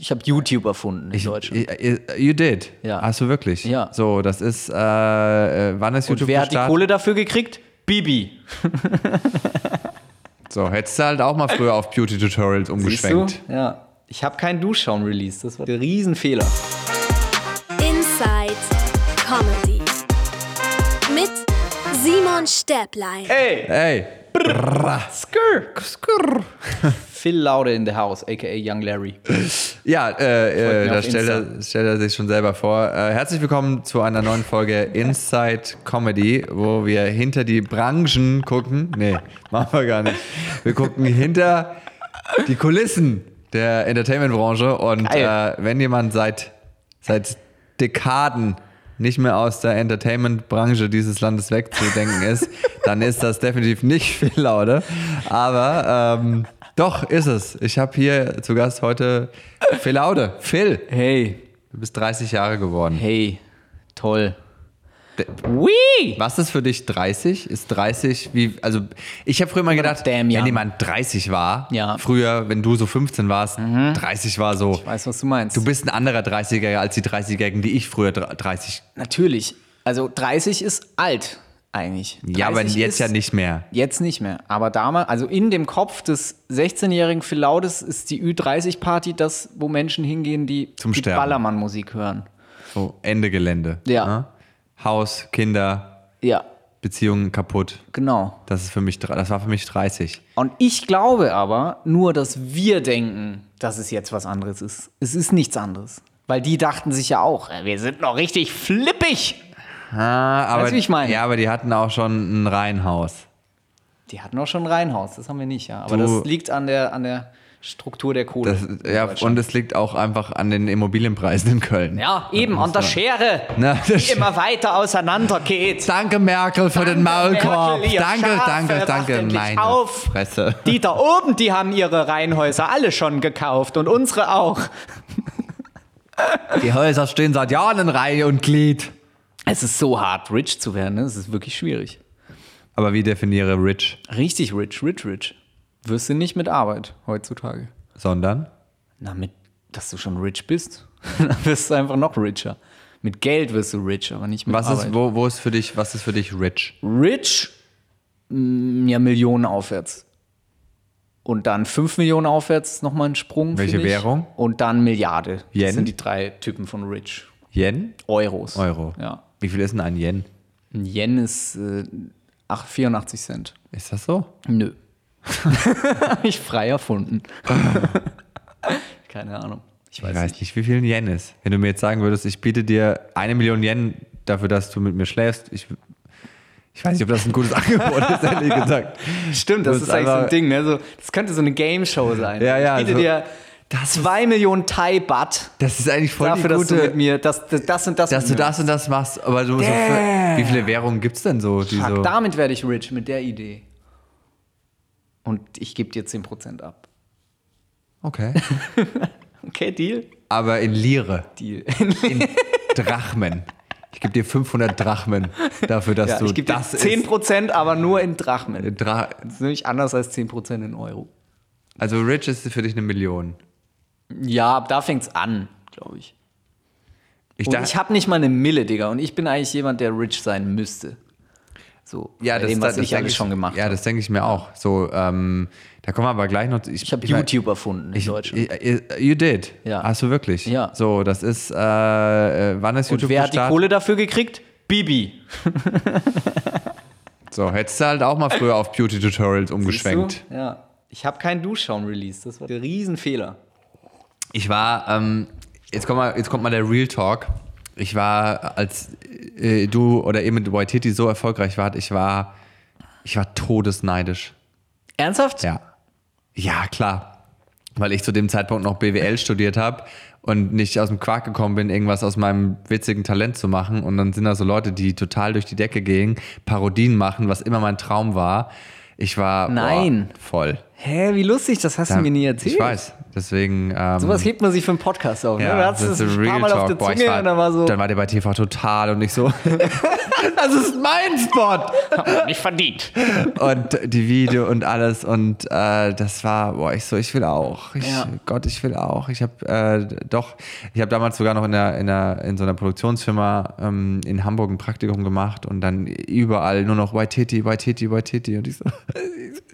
Ich habe YouTube erfunden in Deutschland. You did. Ja. Hast du wirklich? Ja. So, das ist, äh, äh, wann ist Und YouTube wer hat die gestartet? Kohle dafür gekriegt? Bibi. So, hättest du halt auch mal früher auf Beauty-Tutorials Siehst umgeschwenkt. du? Ja. Ich habe keinen Duschschaum released. Das war der Riesenfehler. Inside Comedy. Mit Simon Stäblein. Hey! Ey, Skrr. Phil Laude in the house, aka Young Larry. ja, äh, äh, da stellt er, stellt er sich schon selber vor. Äh, herzlich willkommen zu einer neuen Folge Inside Comedy, wo wir hinter die Branchen gucken. Nee, machen wir gar nicht. Wir gucken hinter die Kulissen der Entertainment-Branche und äh, wenn jemand seit, seit Dekaden nicht mehr aus der Entertainment-Branche dieses Landes wegzudenken ist, dann ist das definitiv nicht viel Laude. Aber ähm, doch ist es. Ich habe hier zu Gast heute Phil Laude. Phil, Hey, du bist 30 Jahre geworden. hey, toll. Wee! Was ist für dich 30? Ist 30 wie, also ich habe früher mal gedacht, Damn wenn jemand 30 war, Ja. Mhm. früher, wenn du so 15 warst, 30 war so, Weißt du, was du meinst? du bist ein anderer 30er als die 30-Jährigen, die ich früher dr- 30. Natürlich. Also 30 ist alt, eigentlich. Ja, aber 30 jetzt ja nicht mehr. Jetzt nicht mehr. Aber damals, also in dem Kopf des 16-jährigen Phil Laudes ist die Ü30-Party das, wo Menschen hingehen, die, Zum die. Ballermann-Musik hören. So Ende Gelände. Ja. ne? Haus, Kinder, Ja, Beziehungen kaputt. genau. Das ist für mich, das war für mich 30. Und ich glaube aber nur, dass wir denken, dass es jetzt was anderes ist. Es ist nichts anderes. Weil die dachten sich ja auch, wir sind noch richtig flippig. Ah, aber, Weißt du, wie ich meine? Ja, aber die hatten auch schon ein Reihenhaus. Die hatten auch schon ein Reihenhaus, das haben wir nicht, ja. Aber Du- das liegt an der, an der Struktur der Kohle. Das, ja, und es liegt auch einfach an den Immobilienpreisen in Köln. ja, eben, an der Schere, Na, die immer weiter auseinander geht. Danke, Merkel, für den Danke, Maulkorb. Merkel, danke, Schafe, danke, danke. Meine auf. Fresse. Die da oben, die haben ihre Reihenhäuser alle schon gekauft und unsere auch. Die Häuser stehen seit Jahren in Reihe und Glied. Es ist so hart, rich zu werden, ne? es ist wirklich schwierig. Aber wie definiere rich? Richtig rich, rich, rich. Wirst du nicht mit Arbeit heutzutage. Sondern? Na, mit, dass du schon rich bist, dann wirst du einfach noch richer. Mit Geld wirst du rich, aber nicht mit Was Arbeit. ist, wo, wo ist für dich, was ist für dich rich? Rich, mm, ja, Millionen aufwärts. Und dann 5 Millionen aufwärts nochmal ein Sprung. Welche. Währung? Und dann Milliarde. Yen? Das sind die drei Typen von Rich. Yen? Euros. Euro. Ja. Wie viel ist denn ein Yen? Ein Yen ist äh, ach, 84 Cent. Ist das so? Nö. Hab ich frei erfunden. Keine Ahnung. Ich Ich weiß, weiß nicht. nicht, wie viel ein Yen ist. Wenn du mir jetzt sagen würdest, ich biete dir eine Million Yen dafür, dass du mit mir schläfst, ich, ich weiß nicht, ob das ein gutes Angebot ist, ehrlich gesagt. Stimmt, das ist eigentlich so ein Ding. Ne? So, das könnte so eine Game-Show sein. Ja, ja, Ich biete so- dir zwei Millionen Thai-Baht Das ist eigentlich voll dafür, die dass du gute, mit mir das, das, das und das dass du das und das machst. Aber du so für, wie viele Währungen gibt es denn so? Fuck, so damit werde ich rich mit der Idee. Und ich gebe dir 10% ab. okay. Okay, Deal? Aber in Lire, Deal. in Drachmen. Ich gebe dir 500 Drachmen dafür, dass ja, du ich gebe dir das 10%, aber nur in Drachmen. ist. Dra Das ist nämlich anders als 10% in Euro. also rich ist für dich eine Million. Ja, da fängt's an, glaube ich. Ich Und ich habe nicht mal eine Mille, Digga. Und ich bin eigentlich jemand, der rich sein müsste. So, ja, das, dem, was das ich denk alles schon gemacht Ja, habe. das denke ich mir auch. So, ähm, da kommen wir aber gleich noch. Ich habe ich mein- YouTube erfunden in Ich, Deutschland. ich, you did. Ja. Hast du wirklich? Ja. So, das ist, äh, äh, wann ist Und YouTube wer hat die gestartet? Kohle dafür gekriegt? Bibi. So, hättest du halt auch mal früher auf Beauty-Tutorials umgeschwenkt. Ja. Ich habe keinen Duschschaum released. Das war der Riesenfehler. Ich war, ähm, jetzt, kommt mal, jetzt kommt mal der Real Talk. Ich war, als äh, du oder eben mit Waititi so erfolgreich wart, ich war, ich war todesneidisch. Ernsthaft? Ja. Ja, klar. Weil ich zu dem Zeitpunkt noch BWL studiert habe und nicht aus dem Quark gekommen bin, irgendwas aus meinem witzigen Talent zu machen. Und dann sind da so Leute, die total durch die Decke gehen, Parodien machen, was immer mein Traum war. Ich war Nein. Boah, voll. Hä, wie lustig, das hast du mir nie erzählt. Ich weiß, deswegen. Ähm, Sowas hebt man sich für einen Podcast auf. ne? ja, Du hattest das ist ein paar Mal auf der Boah, ich Zunge war, und dann war so, dann war der bei TV total und nicht so. das ist mein Spot. nicht verdient. Und die Video und alles und äh, das war, boah, ich so, ich will auch. Ich, Ja. Gott, ich will auch. Ich habe äh, doch, ich habe damals sogar noch in, der, in, der, in so einer Produktionsfirma ähm, in Hamburg ein Praktikum gemacht und dann überall nur noch Waititi, Waititi, Waititi und ich so,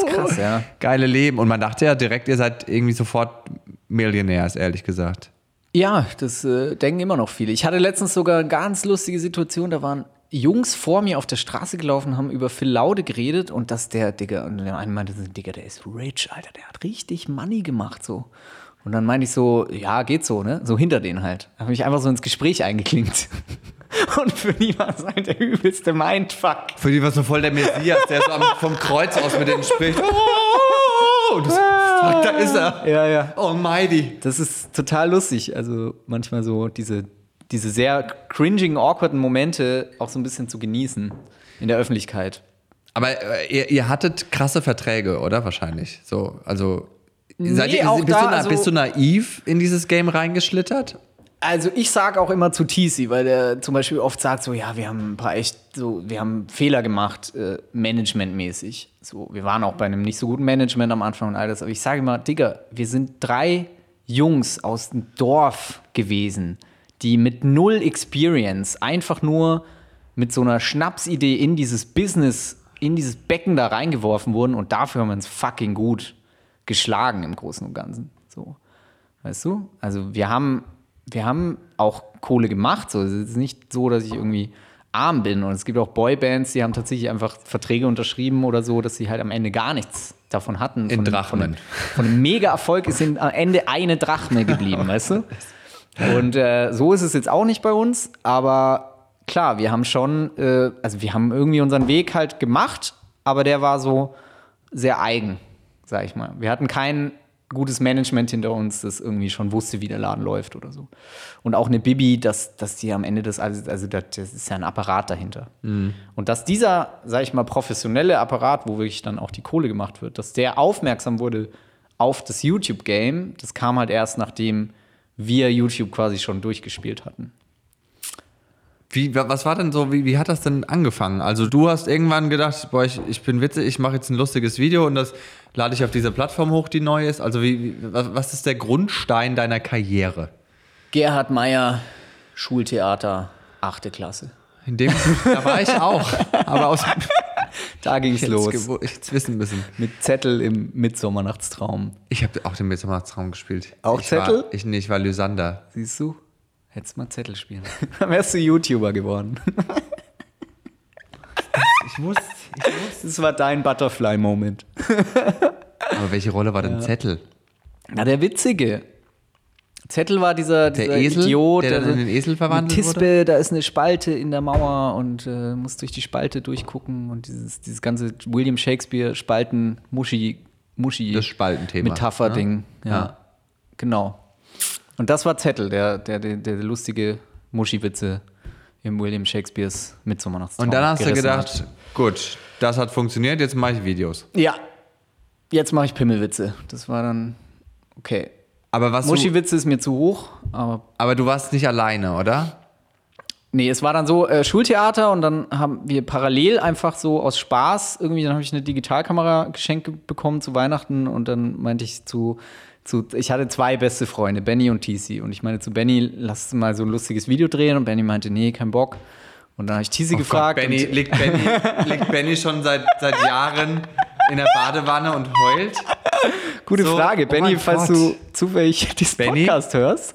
Das ist krass, ja. geile Leben. Und man dachte ja direkt, ihr seid irgendwie sofort Millionärs, ehrlich gesagt. Ja, das äh, denken immer noch viele. Ich hatte letztens sogar eine ganz lustige Situation, da waren Jungs vor mir auf der Straße gelaufen, haben über Phil Laude geredet und dass der, Digga, und der eine meinte, Digga, der ist rich, Alter, der hat richtig Money gemacht, so. Und dann meinte ich so, ja, geht so, ne? So hinter denen halt. Da habe ich einfach so ins Gespräch eingeklinkt. Und für die war es halt der übelste Mindfuck. Für die war so voll der Messias, der so vom Kreuz aus mit denen spricht. Oh, und du so, fuck, da ist er. Ja, ja. Almighty. Das ist total lustig. Also manchmal so diese, diese sehr cringing, awkwarden Momente auch so ein bisschen zu genießen in der Öffentlichkeit. Aber äh, ihr, ihr hattet krasse Verträge, oder? Wahrscheinlich. So, also. seid Nee, ihr, auch bist, da, du, also- bist du naiv in dieses Game reingeschlittert? Also ich sage auch immer zu TC, weil der zum Beispiel oft sagt so, ja, wir haben ein paar echt so, wir haben Fehler gemacht, äh, managementmäßig. So, wir waren auch bei einem nicht so guten Management am Anfang und all das. Aber ich sage immer, Digga, wir sind drei Jungs aus dem Dorf gewesen, die mit null Experience einfach nur mit so einer Schnapsidee in dieses Business, in dieses Becken da reingeworfen wurden und dafür haben wir uns fucking gut geschlagen im Großen und Ganzen. So. Weißt du? Also wir haben, wir haben auch Kohle gemacht. So. Es ist nicht so, dass ich irgendwie arm bin. Und es gibt auch Boybands, die haben tatsächlich einfach Verträge unterschrieben oder so, dass sie halt am Ende gar nichts davon hatten. In von, Drachmen. Von, dem Mega-Erfolg ist in, am Ende eine Drachme geblieben, weißt du? Und äh, so ist es jetzt auch nicht bei uns, aber klar, wir haben schon, äh, also wir haben irgendwie unseren Weg halt gemacht, aber der war so sehr eigen, sag ich mal. Wir hatten kein gutes Management hinter uns, das irgendwie schon wusste, wie der Laden läuft oder so. Und auch eine Bibi, dass, dass die am Ende das, also also das, das ist ja ein Apparat dahinter. Und dass dieser, sag ich mal, professionelle Apparat, wo wirklich dann auch die Kohle gemacht wird, dass der aufmerksam wurde auf das YouTube-Game, das kam halt erst, nachdem wir YouTube quasi schon durchgespielt hatten. Wie, wa- was war denn so, wie, wie hat das denn angefangen? Also du hast irgendwann gedacht, boah, ich, ich bin witzig, ich mache jetzt ein lustiges Video und das lade ich auf diese Plattform hoch, die neu ist. Also wie, wie, was ist der Grundstein deiner Karriere? Gerhard Meyer, Schultheater, achte Klasse. In dem, da war ich auch, aber aus Da ging es los. jetzt wissen müssen. Mit Zettel im Mittsommernachtstraum. Ich habe auch den Midsommertraum gespielt. Auch ich Zettel? War, ich, nee, ich war Lysander. Siehst du? Hättest mal Zettel spielen. Dann wärst du YouTuber geworden. Ich muss, ich muss. Das war dein Butterfly-Moment. Aber welche Rolle war denn Zettel? Na, der Witzige. Zettel war dieser, Der dieser Esel, Idiot. der dann in den Esel verwandelt Tispe, da ist eine Spalte in der Mauer und äh, muss durch die Spalte durchgucken und dieses, dieses ganze William Shakespeare-Spalten, Muschi, Muschi. Das Spaltenthema. Metapher-Ding. Ja. Ja. Genau. Und das war Zettel, der, der, der, der lustige Muschi-Witze im William Shakespeares Midsommernachtstraum. Und dann hast du gedacht, hat. gut, das hat funktioniert, jetzt mache ich Videos. Ja. Jetzt mache ich Pimmelwitze. Das war dann okay. Aber was Muschi-Witze ist mir zu hoch, aber aber du warst nicht alleine, oder? Nee, es war dann so äh, Schultheater und dann haben wir parallel einfach so aus Spaß irgendwie, dann habe ich eine Digitalkamera geschenkt ge- bekommen zu Weihnachten und dann meinte ich zu, zu ich hatte zwei beste Freunde, Benny und TC und ich meine zu Benny, lass mal so ein lustiges Video drehen und Benny meinte, nee, kein Bock. Und dann habe ich TC gefragt. Oh Benny, liegt, Benny, liegt Benny schon seit, seit Jahren in der Badewanne und heult? gute so, Frage, oh Benny, falls Gott. du zufällig diesen Benny? Podcast hörst,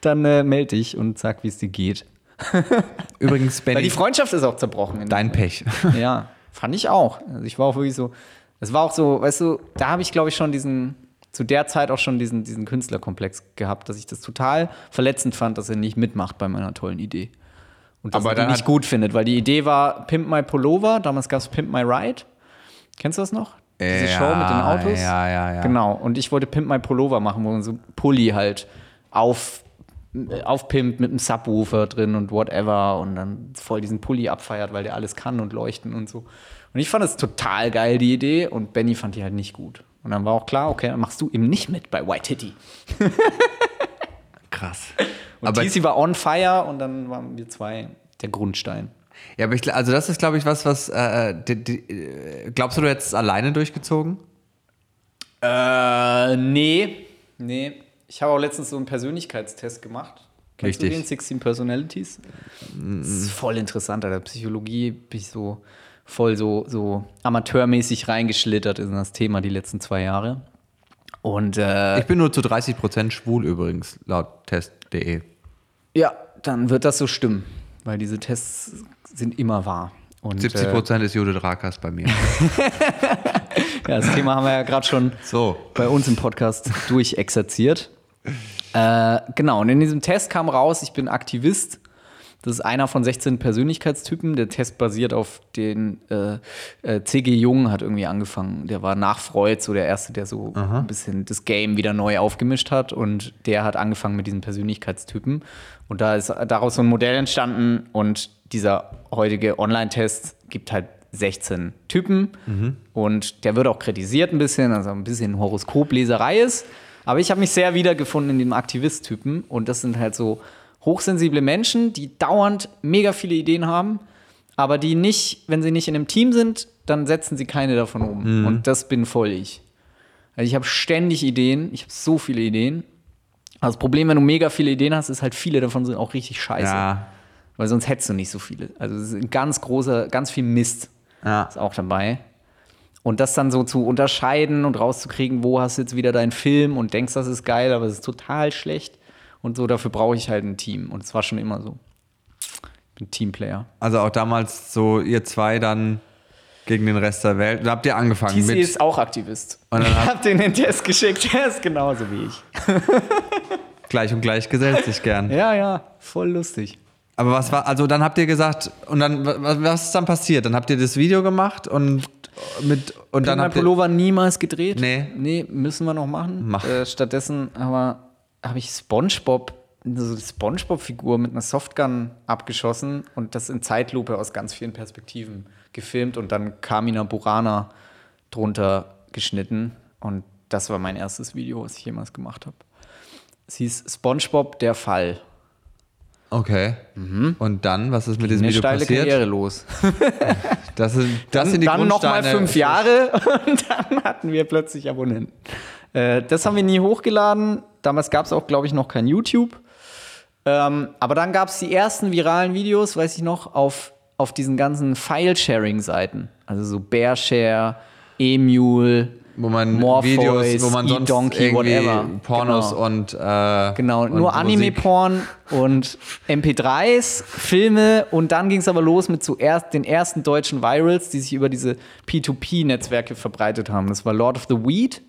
dann äh, melde dich und sag, wie es dir geht. Übrigens, Weil Benny, die Freundschaft ist auch zerbrochen. in- dein Pech. Ja, fand ich auch. Also ich war auch wirklich so, es war auch so, weißt du, da habe ich glaube ich schon diesen, zu der Zeit auch schon diesen, diesen Künstlerkomplex gehabt, dass ich das total verletzend fand, dass er nicht mitmacht bei meiner tollen Idee. Und dass Aber er die nicht gut findet, weil die Idee war Pimp My Pullover, damals gab es Pimp My Ride. Kennst du das noch? Diese Ja, Show mit den Autos? ja, ja, ja. Genau, und ich wollte Pimp My Pullover machen, wo man so Pulli halt auf, aufpimpt mit einem Subwoofer drin und whatever und dann voll diesen Pulli abfeiert, weil der alles kann und leuchten und so. Und ich fand es total geil, die Idee, und Benny fand die halt nicht gut. Und dann war auch klar, okay, dann machst du eben nicht mit bei White Titty. Krass. Und Aber- TC war on fire und dann waren wir zwei der Grundstein. Ja, aber ich, also das ist, glaube ich, was, was, äh, die, die, äh, glaubst du, du hättest es alleine durchgezogen? Äh, nee. Nee. Ich habe auch letztens so einen Persönlichkeitstest gemacht. Kennst Richtig. du den? 16 Personalities? Das ist voll interessant, Alter. Psychologie bin ich so voll so, so amateurmäßig reingeschlittert in das Thema die letzten zwei Jahre. Und äh, Ich bin nur zu 30% schwul übrigens, laut test.de. ja, dann wird das so stimmen, weil diese Tests sind immer wahr. Und 70% ist Judith Rakas bei mir. Ja, das Thema haben wir ja gerade schon So. bei uns im Podcast durchexerziert. Äh, genau, und in diesem Test kam raus, ich bin Aktivist. Das ist einer von 16 Persönlichkeitstypen. Der Test basiert auf den äh, äh, C.G. Jung hat irgendwie angefangen. Der war nach Freud so der Erste, der so ein bisschen das Game wieder neu aufgemischt hat. Und der hat angefangen mit diesen Persönlichkeitstypen. Und da ist daraus so ein Modell entstanden. Und dieser heutige Online-Test gibt halt 16 Typen. Und der wird auch kritisiert ein bisschen, also ein bisschen Horoskopleserei ist. Aber ich habe mich sehr wiedergefunden in dem Aktivist-Typen. Und das sind halt so hochsensible Menschen, die dauernd mega viele Ideen haben, aber die nicht, wenn sie nicht in einem Team sind, dann setzen sie keine davon um. Und das bin voll ich. Also ich habe ständig Ideen, ich habe so viele Ideen. Aber das Problem, wenn du mega viele Ideen hast, ist halt, viele davon sind auch richtig scheiße. Ja. Weil sonst hättest du nicht so viele. Also es ist ein ganz großer, ganz viel Mist Ja. ist auch dabei. Und das dann so zu unterscheiden und rauszukriegen, wo hast du jetzt wieder deinen Film und denkst, das ist geil, aber es ist total schlecht. Und so, dafür brauche ich halt ein Team. Und es war schon immer so. Ich bin Teamplayer. Also auch damals so ihr zwei dann gegen den Rest der Welt. Da habt ihr angefangen TC mit. ist auch Aktivist. Und dann ich hat- habe den den Test geschickt. Er ist genauso wie ich. Gleich und gleich gesellt sich gern. Ja, ja, voll lustig. Aber was war, also dann habt ihr gesagt, und dann, was ist dann passiert? Dann habt ihr das Video gemacht und mit, und dann ihr, Pullover niemals gedreht. Nee. Nee, müssen wir noch machen. Mach. Äh, stattdessen aber habe ich Spongebob, so eine Spongebob-Figur mit einer Softgun abgeschossen und das in Zeitlupe aus ganz vielen Perspektiven gefilmt und dann Carmina Burana drunter geschnitten. Und das war mein erstes Video, was ich jemals gemacht habe. Es hieß Spongebob, der Fall. Okay. Und dann, was ist mit diesem Eine Video steile passiert? Karriere los. Das sind, das sind die dann nochmal fünf Jahre und dann hatten wir plötzlich Abonnenten. Äh, das haben wir nie hochgeladen. Damals gab es auch, glaube ich, noch kein YouTube. Ähm, aber dann gab es die ersten viralen Videos, weiß ich noch, auf, auf diesen ganzen File-Sharing-Seiten. Also so Bearshare, Emule, wo man Morpheus, Videos, wo man sonst eDonkey, irgendwie whatever. Pornos Genau. und äh, Genau, und nur Anime-Porn und MP3s, Filme und dann ging es aber los mit zuerst den ersten deutschen Virals, die sich über diese P2P-Netzwerke verbreitet haben. Das war Lord of the Weed.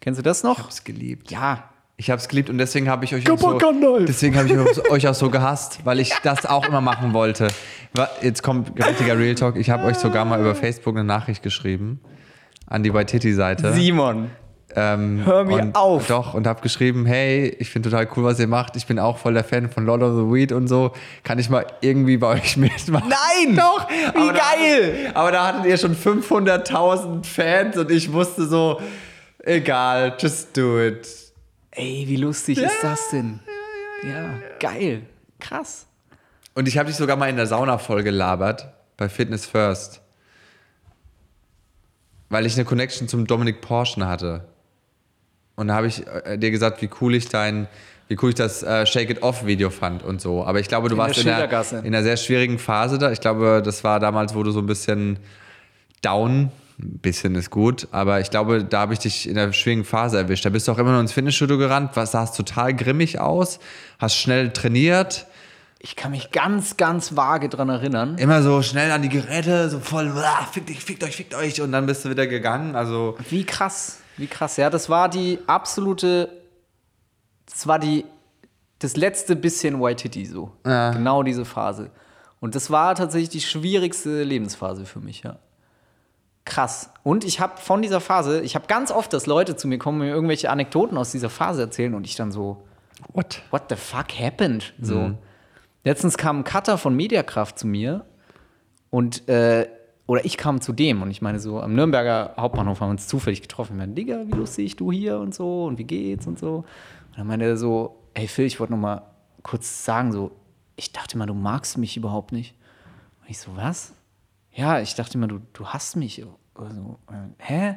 Kennst du das noch? Ich hab's geliebt. Ja. Ich hab's geliebt und deswegen habe ich euch auch so, deswegen habe ich euch- auch so gehasst, weil ich das auch immer machen wollte. Jetzt kommt richtiger Real Talk. Ich habe euch sogar mal über Facebook eine Nachricht geschrieben an die Waititi-Seite. Simon. Ähm, Hör mir auf. Doch, und habe geschrieben, hey, ich finde total cool, was ihr macht. Ich bin auch voll der Fan von Lord of the Weed und so. Kann ich mal irgendwie bei euch mitmachen? Nein! Doch! Wie aber da geil! hattet- aber da hattet ihr schon 500.000 Fans und ich wusste so, egal, just do it. Ey, wie lustig ist das denn? Ja, geil. Krass. Und ich habe dich sogar mal in der Sauna voll gelabert bei Fitness First. Weil ich eine Connection zum Dominik Porschen hatte. Und da habe ich äh, dir gesagt, wie cool ich dein, wie cool ich das äh, Shake It Off Video fand und so. Aber ich glaube, du In warst der in, der, in einer sehr schwierigen Phase da. Ich glaube, das war damals, wo du so ein bisschen down, ein bisschen ist gut, aber ich glaube, da habe ich dich in einer schwierigen Phase erwischt. Da bist du auch immer noch ins Fitnessstudio gerannt, was sahst total grimmig aus, hast schnell trainiert. Ich kann mich ganz, ganz vage dran erinnern. immer so schnell an die Geräte, so voll, "Ah, fickt euch, fickt euch, fickt euch und dann bist du wieder gegangen. Also Wie krass, wie krass. Ja, das war die absolute, das war die, das letzte bisschen White Titty so. Ja. Genau diese Phase. Und das war tatsächlich die schwierigste Lebensphase für mich, ja. Krass. Und ich habe von dieser Phase, ich habe ganz oft, dass Leute zu mir kommen und mir irgendwelche Anekdoten aus dieser Phase erzählen und ich dann so, what? what the fuck happened? So. Letztens kam ein Cutter von Mediakraft zu mir und äh, oder ich kam zu dem und ich meine, so am Nürnberger Hauptbahnhof haben wir uns zufällig getroffen. Ich meine, Digga, wie lustig, du hier und so und wie geht's und so. Und dann meinte er so, hey Phil, ich wollte noch mal kurz sagen, so, ich dachte mal, du magst mich überhaupt nicht. Und ich so, was? Ja, ich dachte mal, du, du hasst mich. Also, äh, hä?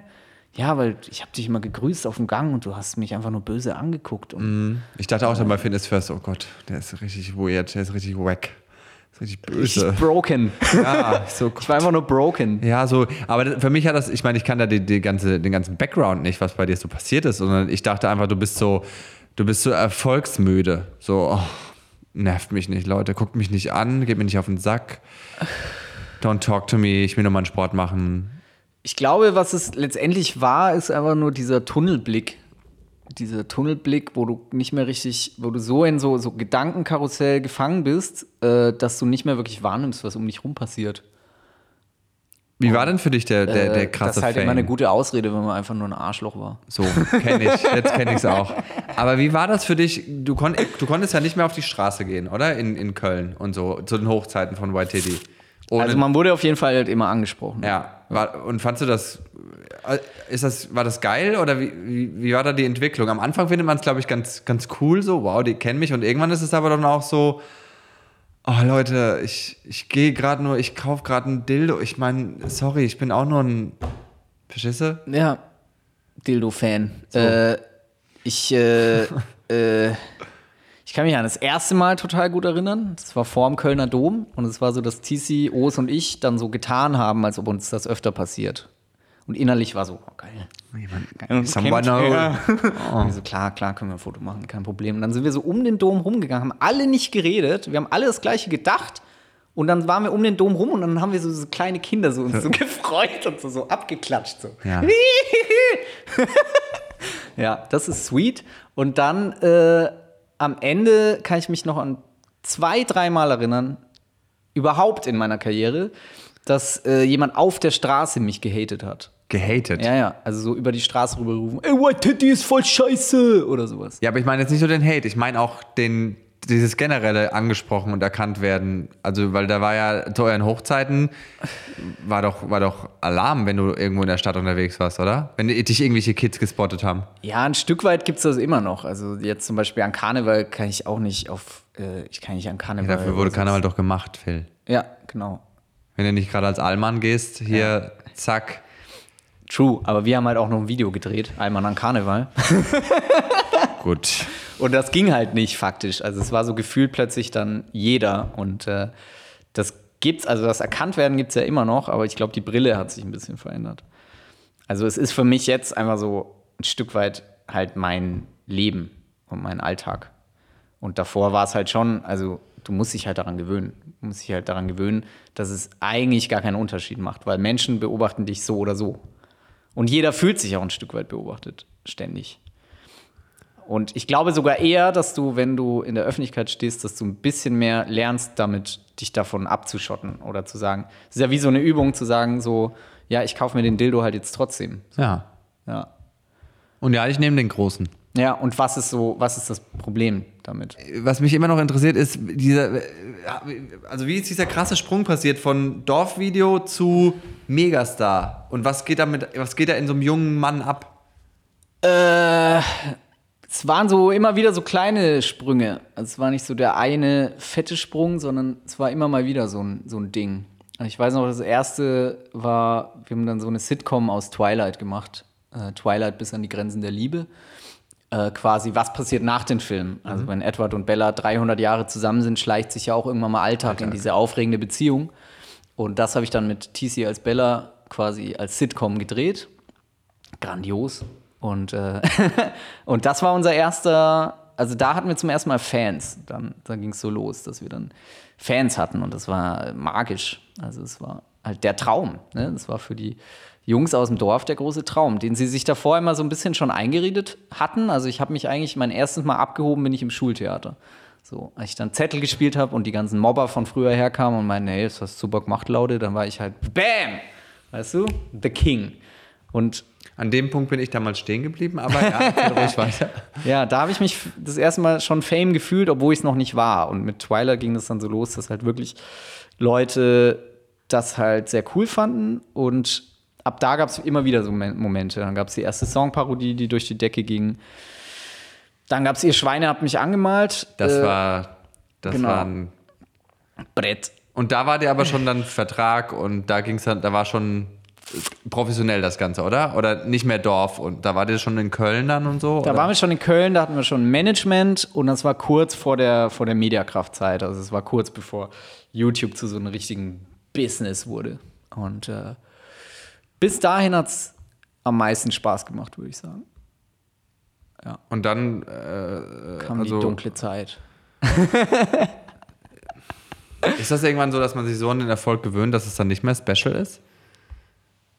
Ja, weil ich habe dich immer gegrüßt auf dem Gang und du hast mich einfach nur böse angeguckt. Und Ich dachte auch dann bei Fitness First, oh Gott, der ist richtig weird, der ist richtig wack. Ist richtig böse. richtig broken. Ja, so Ich war einfach nur broken. Ja, so, aber für mich hat das, ich meine, ich kann da die, die ganze, den ganzen Background nicht, was bei dir so passiert ist, sondern ich dachte einfach, du bist so, du bist so erfolgsmüde. So, oh, nervt mich nicht, Leute, guckt mich nicht an, geht mir nicht auf den Sack. Don't talk to me, ich will nur meinen Sport machen. Ich glaube, was es letztendlich war, ist einfach nur dieser Tunnelblick. Dieser Tunnelblick, wo du nicht mehr richtig, wo du so in so, so Gedankenkarussell gefangen bist, äh, dass du nicht mehr wirklich wahrnimmst, was um dich rum passiert. Wie war denn für dich der, der, der Äh, krasse das ist halt Fame? immer eine gute Ausrede, wenn man einfach nur ein Arschloch war. So, kenne ich. Jetzt kenne ich es auch. Aber wie war das für dich? Du, kon du konntest ja nicht mehr auf die Straße gehen, oder? In, in Köln und so, zu den Hochzeiten von YTD. Ohne, Also man wurde auf jeden Fall halt immer angesprochen. ja. War, und fandst du das, äh, ist das, war das geil oder wie, wie, wie war da die Entwicklung? Am Anfang findet man es, glaube ich, ganz, ganz cool, so, wow, die kennen mich. Und irgendwann ist es aber dann auch so, oh Leute, ich, ich gehe gerade nur, ich kaufe gerade ein Dildo. Ich meine, sorry, ich bin auch nur ein, verstehst? Ja, Dildo-Fan. Äh, ich, äh, äh, ich kann mich an das erste Mal total gut erinnern. Das war vor dem Kölner Dom und es war so, dass TC, O's und ich dann so getan haben, als ob uns das öfter passiert. Und innerlich war so, oh, geil. Someone ja. Wir so, klar, klar, können wir ein Foto machen, kein Problem. Und dann sind wir so um den Dom rumgegangen, haben alle nicht geredet, wir haben alle das Gleiche gedacht. Und dann waren wir um den Dom rum und dann haben wir so, so kleine Kinder so uns so gefreut und so, so abgeklatscht. So. Ja. Ja, das ist sweet. Und dann äh, am Ende kann ich mich noch an zwei, dreimal erinnern, überhaupt in meiner Karriere, dass äh, jemand auf der Straße mich gehatet hat. Gehatet. Ja, ja, also so über die Straße rüberrufen, ey, White Titty ist voll scheiße oder sowas. Ja, aber ich meine jetzt nicht nur den Hate, ich meine auch den, dieses generelle angesprochen und erkannt werden. Also, weil da war ja zu euren Hochzeiten, war doch, war doch Alarm, wenn du irgendwo in der Stadt unterwegs warst, oder? Wenn dich irgendwelche Kids gespottet haben. Ja, ein Stück weit gibt es das immer noch. Also jetzt zum Beispiel an Karneval kann ich auch nicht auf, äh, ich kann nicht an Karneval. Dafür wurde Karneval doch gemacht, Phil. Ja, genau. Wenn du nicht gerade als Allmann gehst, hier, zack. True, aber wir haben halt auch noch ein Video gedreht, einmal an Karneval. Gut. Und das ging halt nicht faktisch. Also es war so gefühlt plötzlich dann jeder. Und äh, das gibt's, also das Erkanntwerden gibt es ja immer noch, aber ich glaube, die Brille hat sich ein bisschen verändert. Also es ist für mich jetzt einfach so ein Stück weit halt mein Leben und mein Alltag. Und davor war es halt schon, also du musst dich halt daran gewöhnen. Du musst dich halt daran gewöhnen, dass es eigentlich gar keinen Unterschied macht, weil Menschen beobachten dich so oder so. Und jeder fühlt sich auch ein Stück weit beobachtet, ständig. Und ich glaube sogar eher, dass du, wenn du in der Öffentlichkeit stehst, dass du ein bisschen mehr lernst, damit dich davon abzuschotten oder zu sagen, es ist ja wie so eine Übung zu sagen, so, ja, ich kaufe mir den Dildo halt jetzt trotzdem. Ja. Ja. Und ja, ich nehme den großen. Ja, und was ist so, was ist das Problem damit? was mich immer noch interessiert, ist dieser, also wie ist dieser krasse Sprung passiert von Dorfvideo zu Megastar? Und was geht da mit, was geht da in so einem jungen Mann ab? Äh, es waren so immer wieder so kleine Sprünge. Also es war nicht so der eine fette Sprung, sondern es war immer mal wieder so ein, so ein Ding. Und Ich weiß noch, das erste war, wir haben dann so eine Sitcom aus Twilight gemacht. Äh, Twilight bis an die Grenzen der Liebe. Äh, quasi, was passiert nach den Filmen? Also, wenn Edward und Bella 300 Jahre zusammen sind, schleicht sich ja auch irgendwann mal Alltag, in diese aufregende Beziehung. Und das habe ich dann mit TC als Bella quasi als Sitcom gedreht grandios. Und, äh, und das war unser erster, also da hatten wir zum ersten Mal Fans. Dann, dann ging es so los, dass wir dann Fans hatten und das war magisch. Also es war halt der Traum. Ne? Das war für die Jungs aus dem Dorf der große Traum, den sie sich davor immer so ein bisschen schon eingeredet hatten. Also ich habe mich eigentlich mein erstes Mal abgehoben, bin ich im Schultheater. So, als ich dann Zettel gespielt habe und die ganzen Mobber von früher herkamen und meinten, hey, das hast du Bock gemacht, Laude, dann war ich halt BAM! Weißt du? The King. Und An dem Punkt bin ich damals stehen geblieben, aber ja, ruhig weiter. ja, da habe ich mich das erste Mal schon Fame gefühlt, obwohl ich es noch nicht war. Und mit Twilight ging das dann so los, dass halt wirklich Leute das halt sehr cool fanden und ab da gab es immer wieder so Mo- Momente. Dann gab es die erste Songparodie, die durch die Decke ging. Dann gab es ihr Schweine habt mich angemalt. Das Äh, war, das genau. war ein, Brett. Und da war der aber schon dann Vertrag und da ging's dann, da war schon professionell das Ganze, oder? Oder nicht mehr Dorf und da war der schon in Köln dann und so? Da oder? waren wir schon in Köln, da hatten wir schon Management und das war kurz vor der, vor der Mediakraft-Zeit. Also es war kurz bevor YouTube zu so einem richtigen Business wurde. Und äh, bis dahin hat es am meisten Spaß gemacht, würde ich sagen. und dann äh, Kam also- die dunkle Zeit. ist das irgendwann so, dass man sich so an den Erfolg gewöhnt, dass es dann nicht mehr special ist?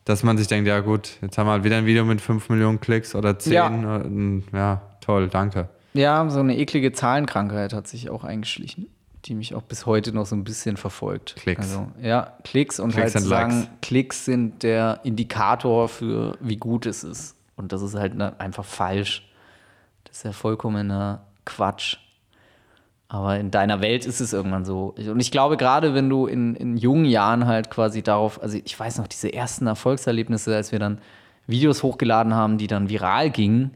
Dass man sich denkt, ja gut, jetzt haben wir halt wieder ein Video mit 5 Millionen Klicks oder 10. Ja. und, ja toll, danke. Ja, so eine eklige Zahlenkrankheit hat sich auch eingeschlichen, die mich auch bis heute noch so ein bisschen verfolgt. Klicks. Also, ja, Klicks und Klicks halt sagen, Likes. Klicks sind der Indikator für, wie gut es ist. Und das ist halt ne- einfach falsch. Das ist ja vollkommener Quatsch. Aber in deiner Welt ist es irgendwann so. Und ich glaube, gerade wenn du in, in jungen Jahren halt quasi darauf, also ich weiß noch, diese ersten Erfolgserlebnisse, als wir dann Videos hochgeladen haben, die dann viral gingen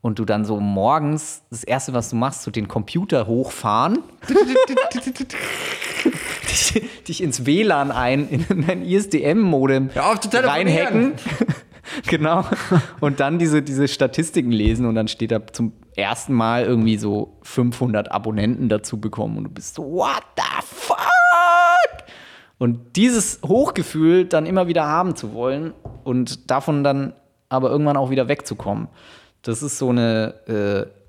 und du dann so morgens, das Erste, was du machst, so den Computer hochfahren, dich, dich ins WLAN ein, in ein ISDM-Modem reinhacken. genau. Und dann diese, diese Statistiken lesen und dann steht da zum ersten Mal irgendwie so 500 Abonnenten dazu bekommen und du bist so, what the fuck? Und dieses Hochgefühl dann immer wieder haben zu wollen und davon dann aber irgendwann auch wieder wegzukommen, das ist so eine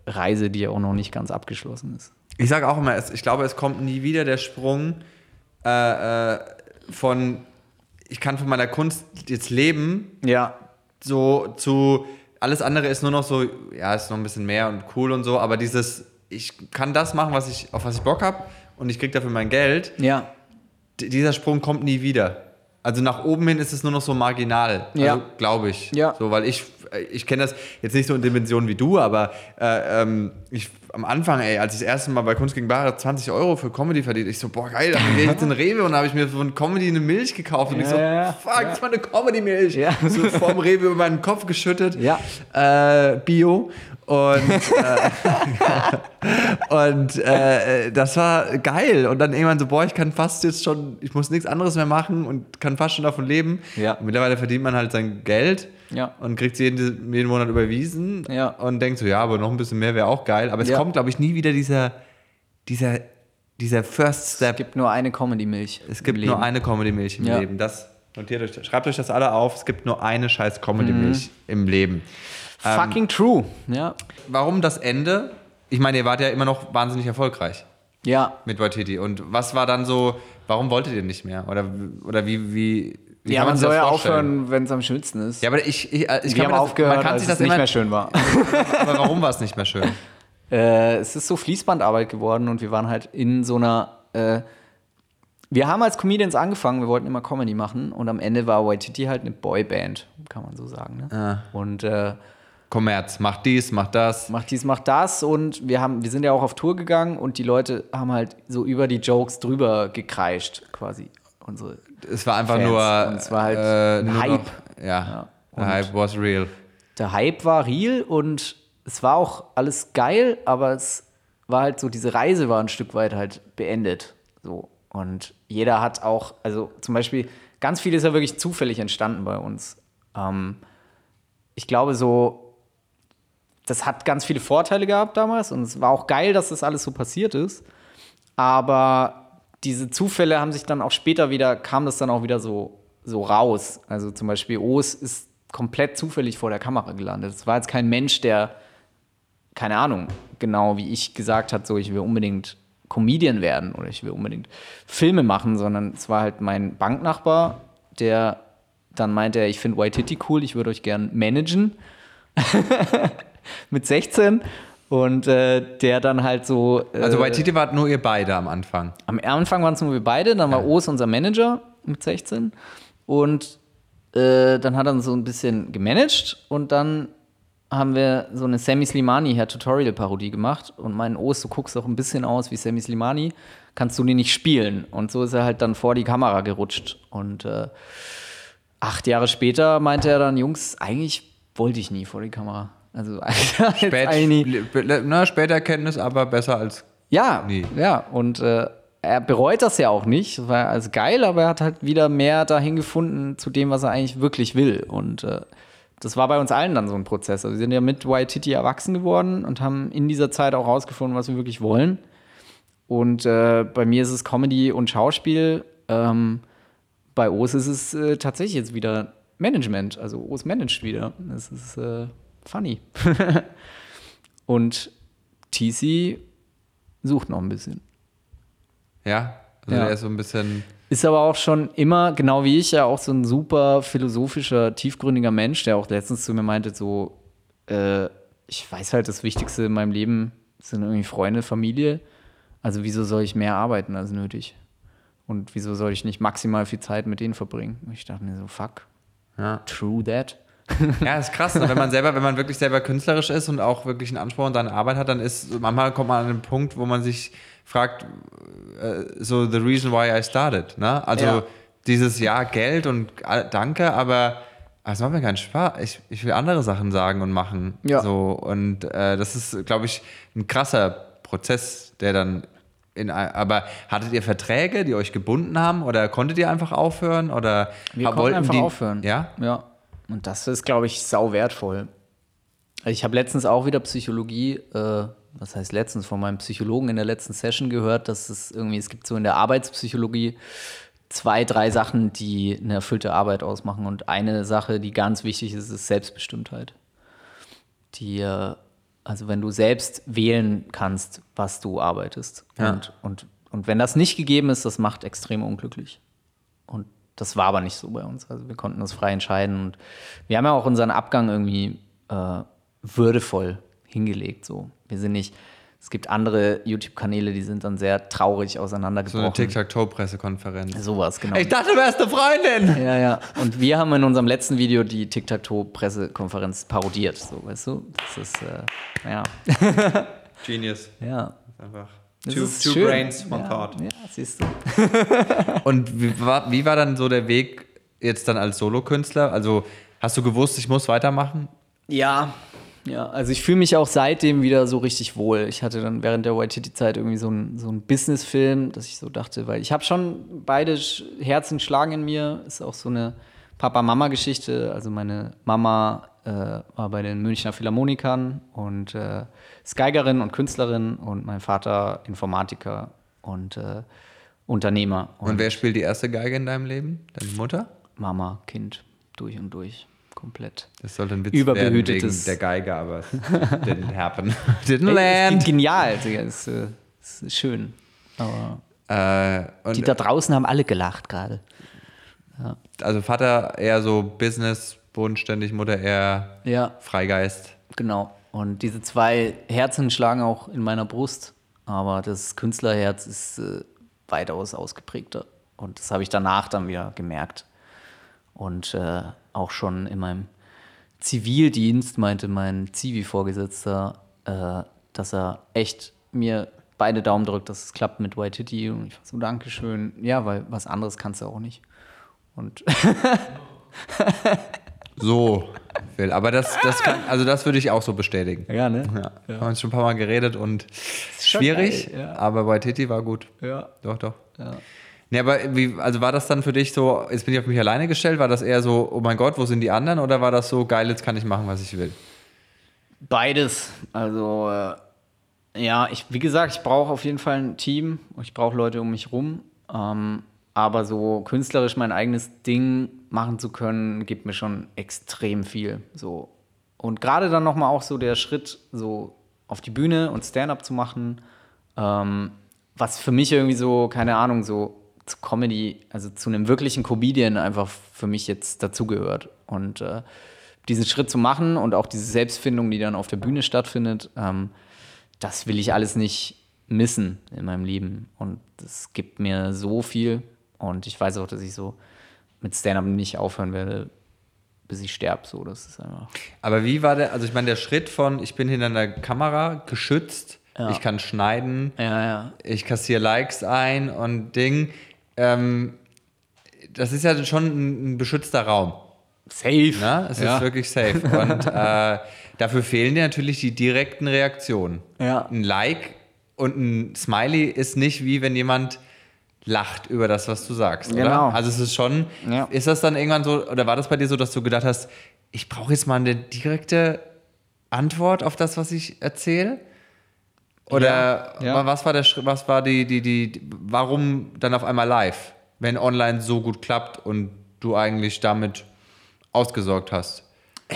äh, Reise, die ja auch noch nicht ganz abgeschlossen ist. Ich sage auch immer, ich glaube, es kommt nie wieder der Sprung äh, äh, von, ich kann von meiner Kunst jetzt leben, Ja. so zu, alles andere ist nur noch so, ja, ist noch ein bisschen mehr und cool und so, aber dieses, ich kann das machen, was ich, auf was ich Bock habe und ich kriege dafür mein Geld, Ja. dieser Sprung kommt nie wieder. Also nach oben hin ist es nur noch so marginal, Ja. also, glaube ich. Ja. So, weil ich, ich kenne das jetzt nicht so in Dimensionen wie du, aber äh, ähm, ich am Anfang, ey, als ich das erste Mal bei Kunst gegen Bare 20 Euro für Comedy verdient, ich so, boah, geil, dann gehe ich in Rewe und habe ich mir von Comedy eine Milch gekauft und ich so, Ja, ja, fuck, das war eine Comedy-Milch. Ja. So vorm Rewe über meinen Kopf geschüttet. Ja. Äh, Bio. Und, äh, und äh, das war geil. Und dann irgendwann so, boah, ich kann fast jetzt schon, ich muss nichts anderes mehr machen und kann fast schon davon leben. Ja. Und mittlerweile verdient man halt sein Geld Ja. und kriegt es jeden, jeden Monat überwiesen Ja. und denkt so, ja, aber noch ein bisschen mehr wäre auch geil. Aber es Ja. kommt, glaube ich, nie wieder dieser, dieser, dieser First Step. Es gibt nur eine Comedy-Milch. Es gibt nur eine Comedy-Milch im Ja. Leben. Das notiert euch, schreibt euch das alle auf. Es gibt nur eine scheiß Comedy-Milch Mhm. im Leben. Fucking true. Ja. Warum das Ende? Ich meine, ihr wart ja immer noch wahnsinnig erfolgreich Ja. mit Waititi. Und was war dann so, warum wolltet ihr nicht mehr? Oder, oder wie, wie, wie Ja, man soll ja aufhören, wenn es am schönsten ist. Ja, aber ich, ich, ich kann haben mir das, aufgehört, man kann als sich es das nicht immer, mehr schön war. aber warum war es nicht mehr schön? äh, es ist so Fließbandarbeit geworden und wir waren halt in so einer. Äh, wir haben als Comedians angefangen, wir wollten immer Comedy machen und am Ende war Waititi halt eine Boyband, kann man so sagen. Ne? Und äh, Kommerz, macht dies, macht das. macht dies, macht das und wir haben, wir sind ja auch auf Tour gegangen und die Leute haben halt so über die Jokes drüber gekreischt, quasi. Unsere Es war einfach Fans. nur. Und es war halt äh, ein nur Hype. Noch, ja, Ja. der Hype was real. der Hype war real und es war auch alles geil, aber es war halt so, diese Reise war ein Stück weit halt beendet. So. Und jeder hat auch, also zum Beispiel, ganz viel ist ja wirklich zufällig entstanden bei uns. Ähm, ich glaube, so, das hat ganz viele Vorteile gehabt damals und es war auch geil, dass das alles so passiert ist. Aber diese Zufälle haben sich dann auch später wieder, kam das dann auch wieder so, so raus. Also zum Beispiel O's ist komplett zufällig vor der Kamera gelandet. Es war jetzt kein Mensch, der, keine Ahnung, genau wie ich gesagt hat, so ich will unbedingt Comedian werden oder ich will unbedingt Filme machen, sondern es war halt mein Banknachbar, der dann meinte, ich finde White Titty cool, ich würde euch gern managen mit 16 und äh, der dann halt so äh, Also bei Titi wart nur ihr beide am Anfang. am Anfang waren es nur wir beide, dann war O's unser Manager mit 16 und äh, dann hat er uns so ein bisschen gemanagt und dann haben wir so eine Sammy Slimani her Tutorial-Parodie gemacht und mein Ost, du guckst auch ein bisschen aus wie Sammy Slimani, kannst du die nicht spielen. Und so ist er halt dann vor die Kamera gerutscht. Und äh, acht Jahre später meinte er dann, Jungs, eigentlich wollte ich nie vor die Kamera. Also Spät, eigentlich, na, Späterkenntnis, aber besser als ja, Nie. ja. Und äh, er bereut das ja auch nicht. Das war alles geil, aber er hat halt wieder mehr dahin gefunden zu dem, was er eigentlich wirklich will. Und äh, das war bei uns allen dann so ein Prozess. Also wir sind ja mit Waititi erwachsen geworden und haben in dieser Zeit auch rausgefunden, was wir wirklich wollen. Und äh, bei mir ist es Comedy und Schauspiel. Ähm, bei Os ist es äh, tatsächlich jetzt wieder Management. Also Os managt wieder. Das ist äh, funny. und TC sucht noch ein bisschen. Ja, also Ja. er ist so ein bisschen. Ist aber auch schon immer, genau wie ich, ja auch so ein super philosophischer, tiefgründiger Mensch, der auch letztens zu mir meinte, so, äh, ich weiß halt, das Wichtigste in meinem Leben sind irgendwie Freunde, Familie. Also wieso soll ich mehr arbeiten als nötig? Und wieso soll ich nicht maximal viel Zeit mit denen verbringen? Und ich dachte mir so, fuck, Ja. true that. Ja, ist krass. ne? wenn man selber, wenn man wirklich selber künstlerisch ist und auch wirklich einen Anspruch an seine Arbeit hat, dann ist manchmal kommt man an einen Punkt, wo man sich fragt, äh, so the reason why I started. Ne? Also Ja. dieses Ja, Geld und äh, Danke, aber es macht mir keinen Spaß. Ich, ich will andere Sachen sagen und machen. Ja. So und äh, das ist, glaube ich, ein krasser Prozess, der dann in, aber hattet ihr Verträge, die euch gebunden haben oder konntet ihr einfach aufhören oder Wir konnten einfach die, aufhören. Ja, Ja. Und das ist, glaube ich, sau wertvoll. Ich habe letztens auch wieder Psychologie, äh, was heißt letztens, von meinem Psychologen in der letzten Session gehört, dass es irgendwie, es gibt so in der Arbeitspsychologie zwei, drei Sachen, die eine erfüllte Arbeit ausmachen. Und eine Sache, die ganz wichtig ist, ist Selbstbestimmtheit. Die, äh, also wenn du selbst wählen kannst, was du arbeitest. Ja. Und, und, und wenn das nicht gegeben ist, das macht extrem unglücklich. Und das war aber nicht so bei uns. Also wir konnten das frei entscheiden. Und wir haben ja auch unseren Abgang irgendwie äh, würdevoll hingelegt. So. Wir sind nicht, es gibt andere YouTube-Kanäle, die sind dann sehr traurig so eine auseinandergebrochen. Tic-Tac-Toe-Pressekonferenz. Sowas, genau. Ich dachte, du wärst eine Freundin. Ja, ja. Und wir haben in unserem letzten Video die Tic-Tac-Toe-Pressekonferenz parodiert. So, weißt du? Das ist, äh, ja. Genius. Ja. Einfach. Das Two, ist two schön. brains, one ja, thought. Ja, siehst du. Und wie war, wie war dann so der Weg jetzt dann als Solokünstler? Also hast du gewusst, ich muss weitermachen? Ja, ja, also ich fühle mich auch seitdem wieder so richtig wohl. Ich hatte dann während der Waititi-Zeit irgendwie so einen so einen Business-Film, dass ich so dachte, weil ich habe schon beide Herzen schlagen in mir. Ist auch so eine Papa-Mama-Geschichte. Also meine Mama äh, war bei den Münchner Philharmonikern und äh, ist Geigerin und Künstlerin und mein Vater Informatiker und äh, Unternehmer. Und wer spielt die erste Geige in deinem Leben? Deine Mutter? Mama, Kind, durch und durch, komplett. Das sollte ein Witz werden Überbehütetes- wegen der Geige, aber es didn't happen. didn't land. Genial, Digga. Ist, äh, ist schön. Aber Äh, die und da draußen haben alle gelacht gerade. Also Vater eher so Business, bodenständig, Mutter eher Ja, Freigeist. genau. Und diese zwei Herzen schlagen auch in meiner Brust. Aber das Künstlerherz ist äh, weitaus ausgeprägter. Und das habe ich danach dann wieder gemerkt. Und äh, auch schon in meinem Zivildienst meinte mein Zivi-Vorgesetzter, äh, dass er echt mir beide Daumen drückt, dass es klappt mit Waititi. Und ich war so, Dankeschön. Ja, weil was anderes kannst du auch nicht. Und So, Phil. Aber das, das kann, also das würde ich auch so bestätigen. ja, ne? Ja, wir haben uns schon ein paar Mal geredet und schwierig, geil, ja. aber bei Titi war gut. Ja. Doch, doch. Ja. Nee, aber wie, also war das dann für dich so, jetzt bin ich auf mich alleine gestellt, war das eher so, oh mein Gott, wo sind die anderen? Oder war das so, geil, jetzt kann ich machen, was ich will? Beides. Also, äh, ja, ich, wie gesagt, ich brauche auf jeden Fall ein Team. Ich brauche Leute um mich rum. Ähm, aber so künstlerisch mein eigenes Ding machen zu können, gibt mir schon extrem viel. So. Und gerade dann nochmal auch so der Schritt, so auf die Bühne und Stand-up zu machen, ähm, was für mich irgendwie so, keine Ahnung, so zu Comedy, also zu einem wirklichen Comedian einfach für mich jetzt dazugehört. Und äh, diesen Schritt zu machen und auch diese Selbstfindung, die dann auf der Bühne stattfindet, ähm, das will ich alles nicht missen in meinem Leben. Und das gibt mir so viel. Und ich weiß auch, dass ich so mit Stand-up nicht aufhören werde, bis ich sterbe. So, das ist einfach. Aber wie war der, also ich meine, der Schritt von, ich bin hinter der Kamera geschützt, ich kann schneiden, Ja, ja. ich kassiere Likes ein und Ding. Ähm, das ist ja schon ein, ein beschützter Raum. Safe. Ne? Es ja. ist wirklich safe. Und äh, dafür fehlen dir natürlich die direkten Reaktionen. Ja. Ein Like und ein Smiley ist nicht wie wenn jemand lacht über das, was du sagst, Genau. oder? Also es ist schon, Ja. ist das dann irgendwann so, oder war das bei dir so, dass du gedacht hast, ich brauche jetzt mal eine direkte Antwort auf das, was ich erzähle? Oder Ja, ja. was war der was war die, die, die, warum dann auf einmal live, wenn online so gut klappt und du eigentlich damit ausgesorgt hast?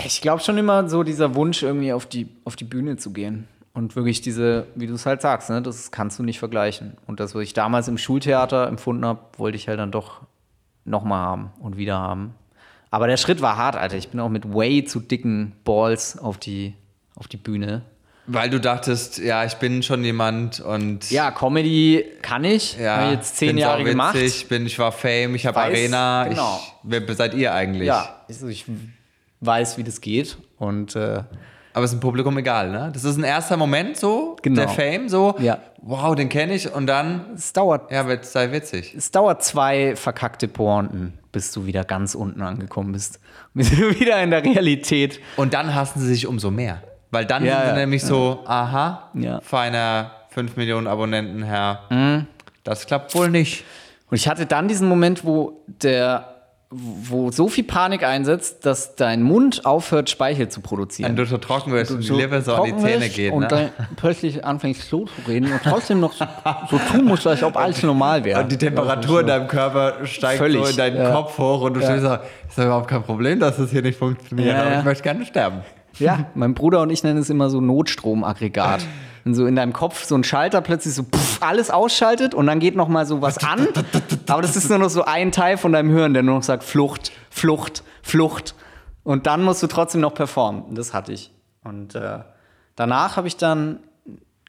Ich glaube schon immer so dieser Wunsch, irgendwie auf die, auf die Bühne zu gehen. Und wirklich diese, wie du es halt sagst, ne, das kannst du nicht vergleichen. Und das, was ich damals im Schultheater empfunden habe, wollte ich halt dann doch nochmal haben und wieder haben. Aber der Schritt war hart, Alter. Ich bin auch mit way zu dicken Balls auf die, auf die Bühne. Weil du dachtest, ja, ich bin schon jemand und Ja, Comedy kann ich. ja, habe ich jetzt zehn Jahre sauwitzig, gemacht. Bin, ich war Fame, ich habe Arena. genau. Ich, wer seid ihr eigentlich? Ja, also ich weiß, wie das geht. Und äh, Aber es ist im Publikum egal, ne? Das ist ein erster Moment so, Genau. der Fame, so, Ja. wow, den kenne ich und dann, es dauert ja, wird sei witzig. Es dauert zwei verkackte Pointen, bis du wieder ganz unten angekommen bist. Bis du wieder in der Realität. Und dann hassen sie sich umso mehr. Weil dann Ja, sind sie ja, nämlich so, aha. Mhm. feiner 5 Millionen Abonnenten, Herr. Das klappt wohl nicht. Und ich hatte dann diesen Moment, wo der wo so viel Panik einsetzt, dass dein Mund aufhört, Speichel zu produzieren. Wenn du so trocken wirst und die Lippe so an die Zähne geht, Und ne? dann plötzlich anfängst so zu reden und trotzdem noch so, so tun musst, als ob alles normal wäre. Und die Temperatur in deinem Körper steigt Völlig, so in deinen ja. Kopf hoch und du stehst so, ist doch überhaupt kein Problem, dass das hier nicht funktioniert, Ja, aber ja. ich möchte gerne sterben. Ja, mein Bruder und ich nennen es immer so Notstromaggregat. Wenn so in deinem Kopf so ein Schalter plötzlich so pff, alles ausschaltet und dann geht noch mal so was an. Aber das ist nur noch so ein Teil von deinem Hirn, der nur noch sagt Flucht, Flucht, Flucht. Und dann musst du trotzdem noch performen. Das hatte ich. Und äh, danach habe ich dann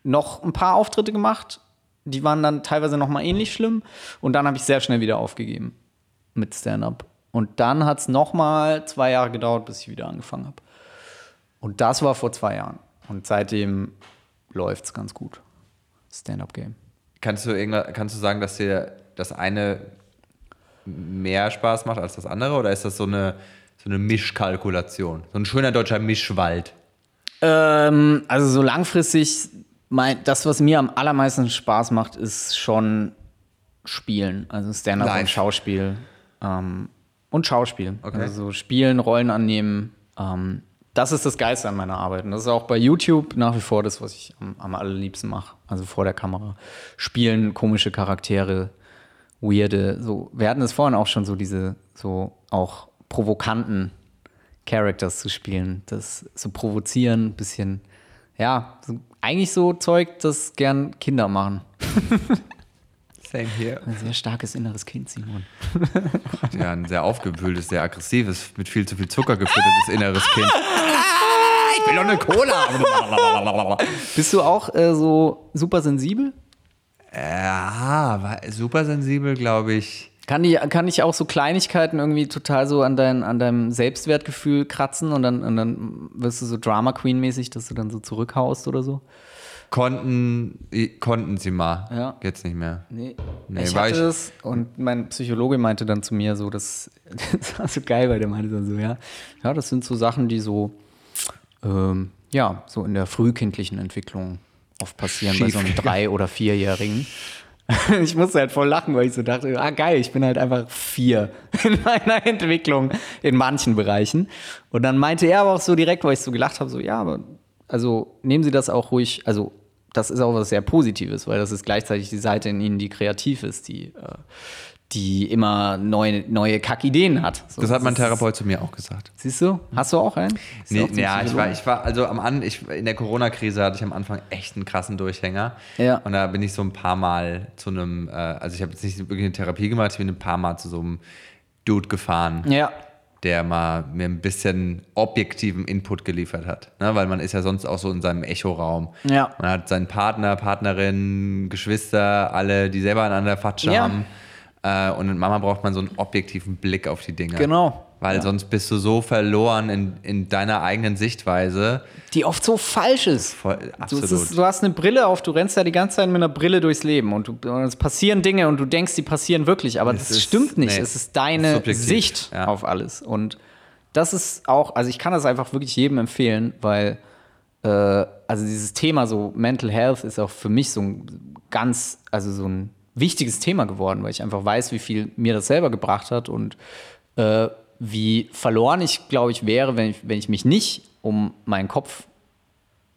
noch ein paar Auftritte gemacht. Die waren dann teilweise noch mal ähnlich schlimm. Und dann habe ich sehr schnell wieder aufgegeben mit Stand-up. Und dann hat es noch mal zwei Jahre gedauert, bis ich wieder angefangen habe. Und das war vor zwei Jahren. Und seitdem läuft es ganz gut. Stand-up-Game. Kannst du, kannst du sagen, dass dir das eine mehr Spaß macht als das andere oder ist das so eine, so eine Mischkalkulation? So ein schöner deutscher Mischwald. Ähm, also so langfristig, mein, das, was mir am allermeisten Spaß macht, ist schon Spielen. Also Stand-up und Schauspiel. Ähm, und Schauspiel. Okay. Also so Spielen, Rollen annehmen. Ähm, das ist das Geilste an meiner Arbeit. Und das ist auch bei YouTube nach wie vor das, was ich am, am allerliebsten mache. Also vor der Kamera. Spielen, komische Charaktere, weirde, so. Wir hatten es vorhin auch schon so diese, so auch provokanten Characters zu spielen. Das so provozieren, bisschen, ja, so, eigentlich so Zeug, das gern Kinder machen. Same here. Ein sehr starkes inneres Kind, Simon. Ja, ein sehr aufgewühltes, sehr aggressives, mit viel zu viel Zucker gefüttertes inneres Kind. Ich will doch eine Cola. Bist du auch äh, so super sensibel? Ja, super sensibel, glaube ich. Kann, die, kann ich auch so Kleinigkeiten irgendwie total so an, dein, an deinem Selbstwertgefühl kratzen und dann, und dann wirst du so Drama Queen-mäßig, dass du dann so zurückhaust oder so? Konnten, konnten sie mal. Ja. Jetzt nicht mehr. Nee. Nee, ich hatte ich- das und mein Psychologe meinte dann zu mir so, das, das war so geil, weil der meinte dann so, ja, ja, das sind so Sachen, die so, ähm, ja, so in der frühkindlichen Entwicklung oft passieren bei so einem Schief. Drei- oder Vierjährigen. Ich musste halt voll lachen, weil ich so dachte, ah geil, ich bin halt einfach vier in meiner Entwicklung in manchen Bereichen. Und dann meinte er aber auch so direkt, weil ich so gelacht habe, so ja, aber also nehmen Sie das auch ruhig, also das ist auch was sehr Positives, weil das ist gleichzeitig die Seite in Ihnen, die kreativ ist, die, äh, die immer neue, neue Kackideen hat. So, Das hat mein Therapeut zu mir auch gesagt. Siehst du? Hast du auch einen? Nee, auch ja, ich war, ich war, also am An, ich, in der Corona-Krise hatte ich am Anfang echt einen krassen Durchhänger. Ja. Und da bin ich so ein paar Mal zu einem, äh, also ich habe jetzt nicht wirklich eine Therapie gemacht, ich bin ein paar Mal zu so einem Dude gefahren, Ja. Der mal mir ein bisschen objektiven Input geliefert hat. Ne? Weil man ist ja sonst auch so in seinem Echoraum. Ja. Man hat seinen Partner, Partnerin, Geschwister, alle, die selber aneinander Fatsch Ja. haben. Äh, und mit Mama braucht man so einen objektiven Blick auf die Dinge. Genau. Weil Ja. sonst bist du so verloren in, in deiner eigenen Sichtweise. Die oft so falsch ist. Voll, Du, absolut. ist, du hast eine Brille auf, du rennst ja die ganze Zeit mit einer Brille durchs Leben und, du, und es passieren Dinge und du denkst, die passieren wirklich, aber Es das ist- stimmt nicht. nee, es ist deine subjektiv, Sicht ja. auf alles. Und das ist auch, also ich kann das einfach wirklich jedem empfehlen, weil äh, also dieses Thema so Mental Health ist auch für mich so ein ganz, also so ein wichtiges Thema geworden, weil ich einfach weiß, wie viel mir das selber gebracht hat und äh, wie verloren ich, glaube ich, wäre, wenn ich, wenn ich mich nicht um meinen Kopf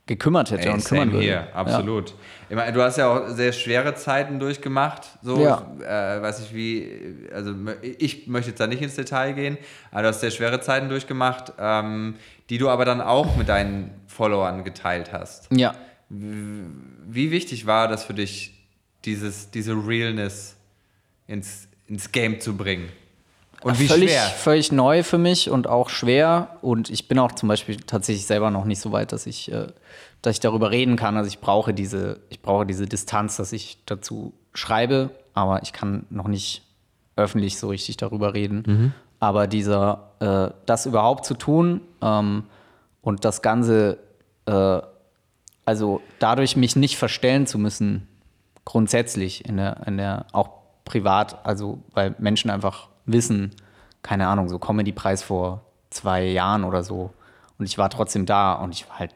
gekümmert hätte Ey, und kümmern würde. hier, absolut. Ich meine, du hast ja auch sehr schwere Zeiten durchgemacht. So, Ja. äh, weiß ich wie, also ich möchte jetzt da nicht ins Detail gehen, aber du hast sehr schwere Zeiten durchgemacht, ähm, die du aber dann auch mit deinen Followern geteilt hast. Ja. Wie wichtig war das für dich, dieses, diese Realness ins, ins Game zu bringen? Und wie völlig, schwer? völlig neu für mich und auch schwer. Und ich bin auch zum Beispiel tatsächlich selber noch nicht so weit, dass ich, äh, dass ich darüber reden kann. Also ich brauche diese, ich brauche diese Distanz, dass ich dazu schreibe, aber ich kann noch nicht öffentlich so richtig darüber reden. Mhm. Aber dieser, äh, das überhaupt zu tun ähm, und das Ganze, äh, also dadurch mich nicht verstellen zu müssen, grundsätzlich in der, in der auch privat, also weil Menschen einfach wissen, keine Ahnung, so Comedy-Preis vor zwei Jahren oder so. Und ich war trotzdem da und ich war halt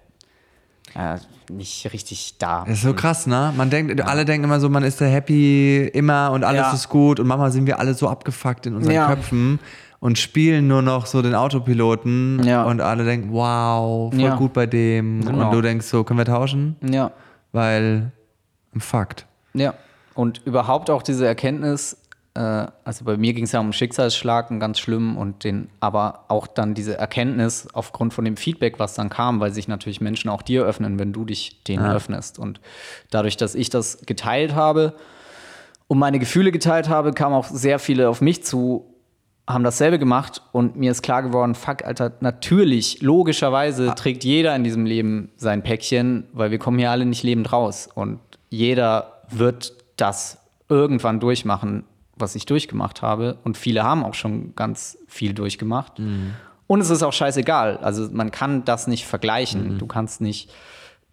äh, nicht richtig da. Das ist so krass, ne? Man denkt, alle denken immer so, man ist der happy immer und alles Ja. ist gut und manchmal sind wir alle so abgefuckt in unseren Ja. Köpfen und spielen nur noch so den Autopiloten Ja. und alle denken, wow, voll Ja. gut bei dem. Genau. Und du denkst so, können wir tauschen? Ja, Weil, Fakt. Ja. Und überhaupt auch diese Erkenntnis, äh, also bei mir ging es ja um einen Schicksalsschlag, einen ganz schlimm, und den, aber auch dann diese Erkenntnis aufgrund von dem Feedback, was dann kam, weil sich natürlich Menschen auch dir öffnen, wenn du dich denen öffnest. Und dadurch, dass ich das geteilt habe und meine Gefühle geteilt habe, kamen auch sehr viele auf mich zu, haben dasselbe gemacht und mir ist klar geworden, fuck, Alter, natürlich, logischerweise trägt jeder in diesem Leben sein Päckchen, weil wir kommen hier alle nicht lebend raus und jeder wird das irgendwann durchmachen, was ich durchgemacht habe und viele haben auch schon ganz viel durchgemacht. Und es ist auch scheißegal, also man kann das nicht vergleichen, du kannst nicht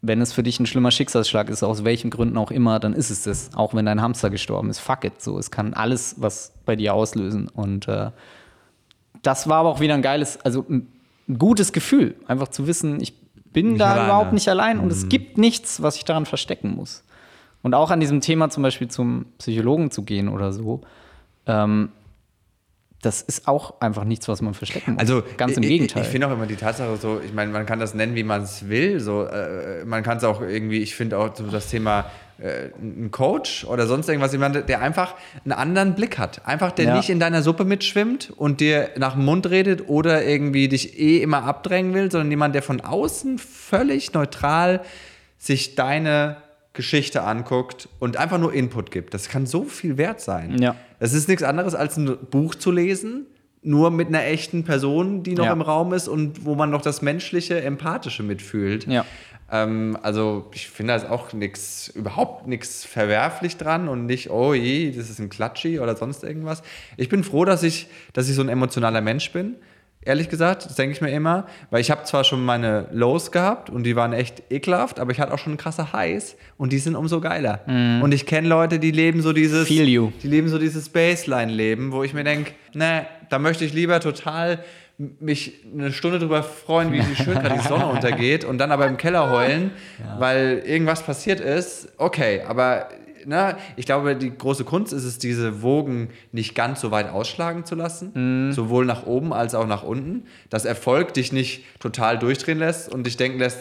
wenn es für dich ein schlimmer Schicksalsschlag ist, aus welchen Gründen auch immer, dann ist es das. Auch wenn dein Hamster gestorben ist. Fuck it. So, es kann alles was bei dir auslösen. Und äh, das war aber auch wieder ein geiles, also ein, gutes Gefühl, einfach zu wissen, ich bin da alleine. überhaupt nicht allein und es gibt nichts, was ich daran verstecken muss. Und auch an diesem Thema zum Beispiel zum Psychologen zu gehen oder so, ähm, das ist auch einfach nichts, was man verstecken muss. Also ganz im ich- Gegenteil. Ich, finde auch immer die Tatsache so, ich meine, man kann das nennen, wie man es will. So, äh, man kann es auch irgendwie, ich finde auch so das Thema äh, ein Coach oder sonst irgendwas, jemand, der einfach einen anderen Blick hat. Einfach, der Ja. nicht in deiner Suppe mitschwimmt und dir nach dem Mund redet oder irgendwie dich eh immer abdrängen will, sondern jemand, der von außen völlig neutral sich deine Geschichte anguckt und einfach nur Input gibt. Das kann so viel wert sein. Ja. Das ist nichts anderes als ein Buch zu lesen, nur mit einer echten Person, die noch Ja. im Raum ist und wo man noch das menschliche, empathische mitfühlt. Ja. Ähm, also ich finde da ist auch nichts, überhaupt nichts verwerflich dran und nicht, oh je, das ist ein Klatschi oder sonst irgendwas. Ich bin froh, dass ich, dass ich so ein emotionaler Mensch bin. Ehrlich gesagt, das denke ich mir immer, weil ich habe zwar schon meine Lows gehabt und die waren echt ekelhaft, aber ich hatte auch schon krasse Highs und die sind umso geiler. Und ich kenne Leute, die leben so dieses. Feel you. die leben so dieses Baseline-Leben, wo ich mir denke, ne, da möchte ich lieber total mich eine Stunde drüber freuen, wie schön gerade die Sonne untergeht und dann aber im Keller heulen, weil irgendwas passiert ist. Okay, aber ne, ich glaube, die große Kunst ist es, diese Wogen nicht ganz so weit ausschlagen zu lassen, Mhm. sowohl nach oben als auch nach unten, dass Erfolg dich nicht total durchdrehen lässt und dich denken lässt,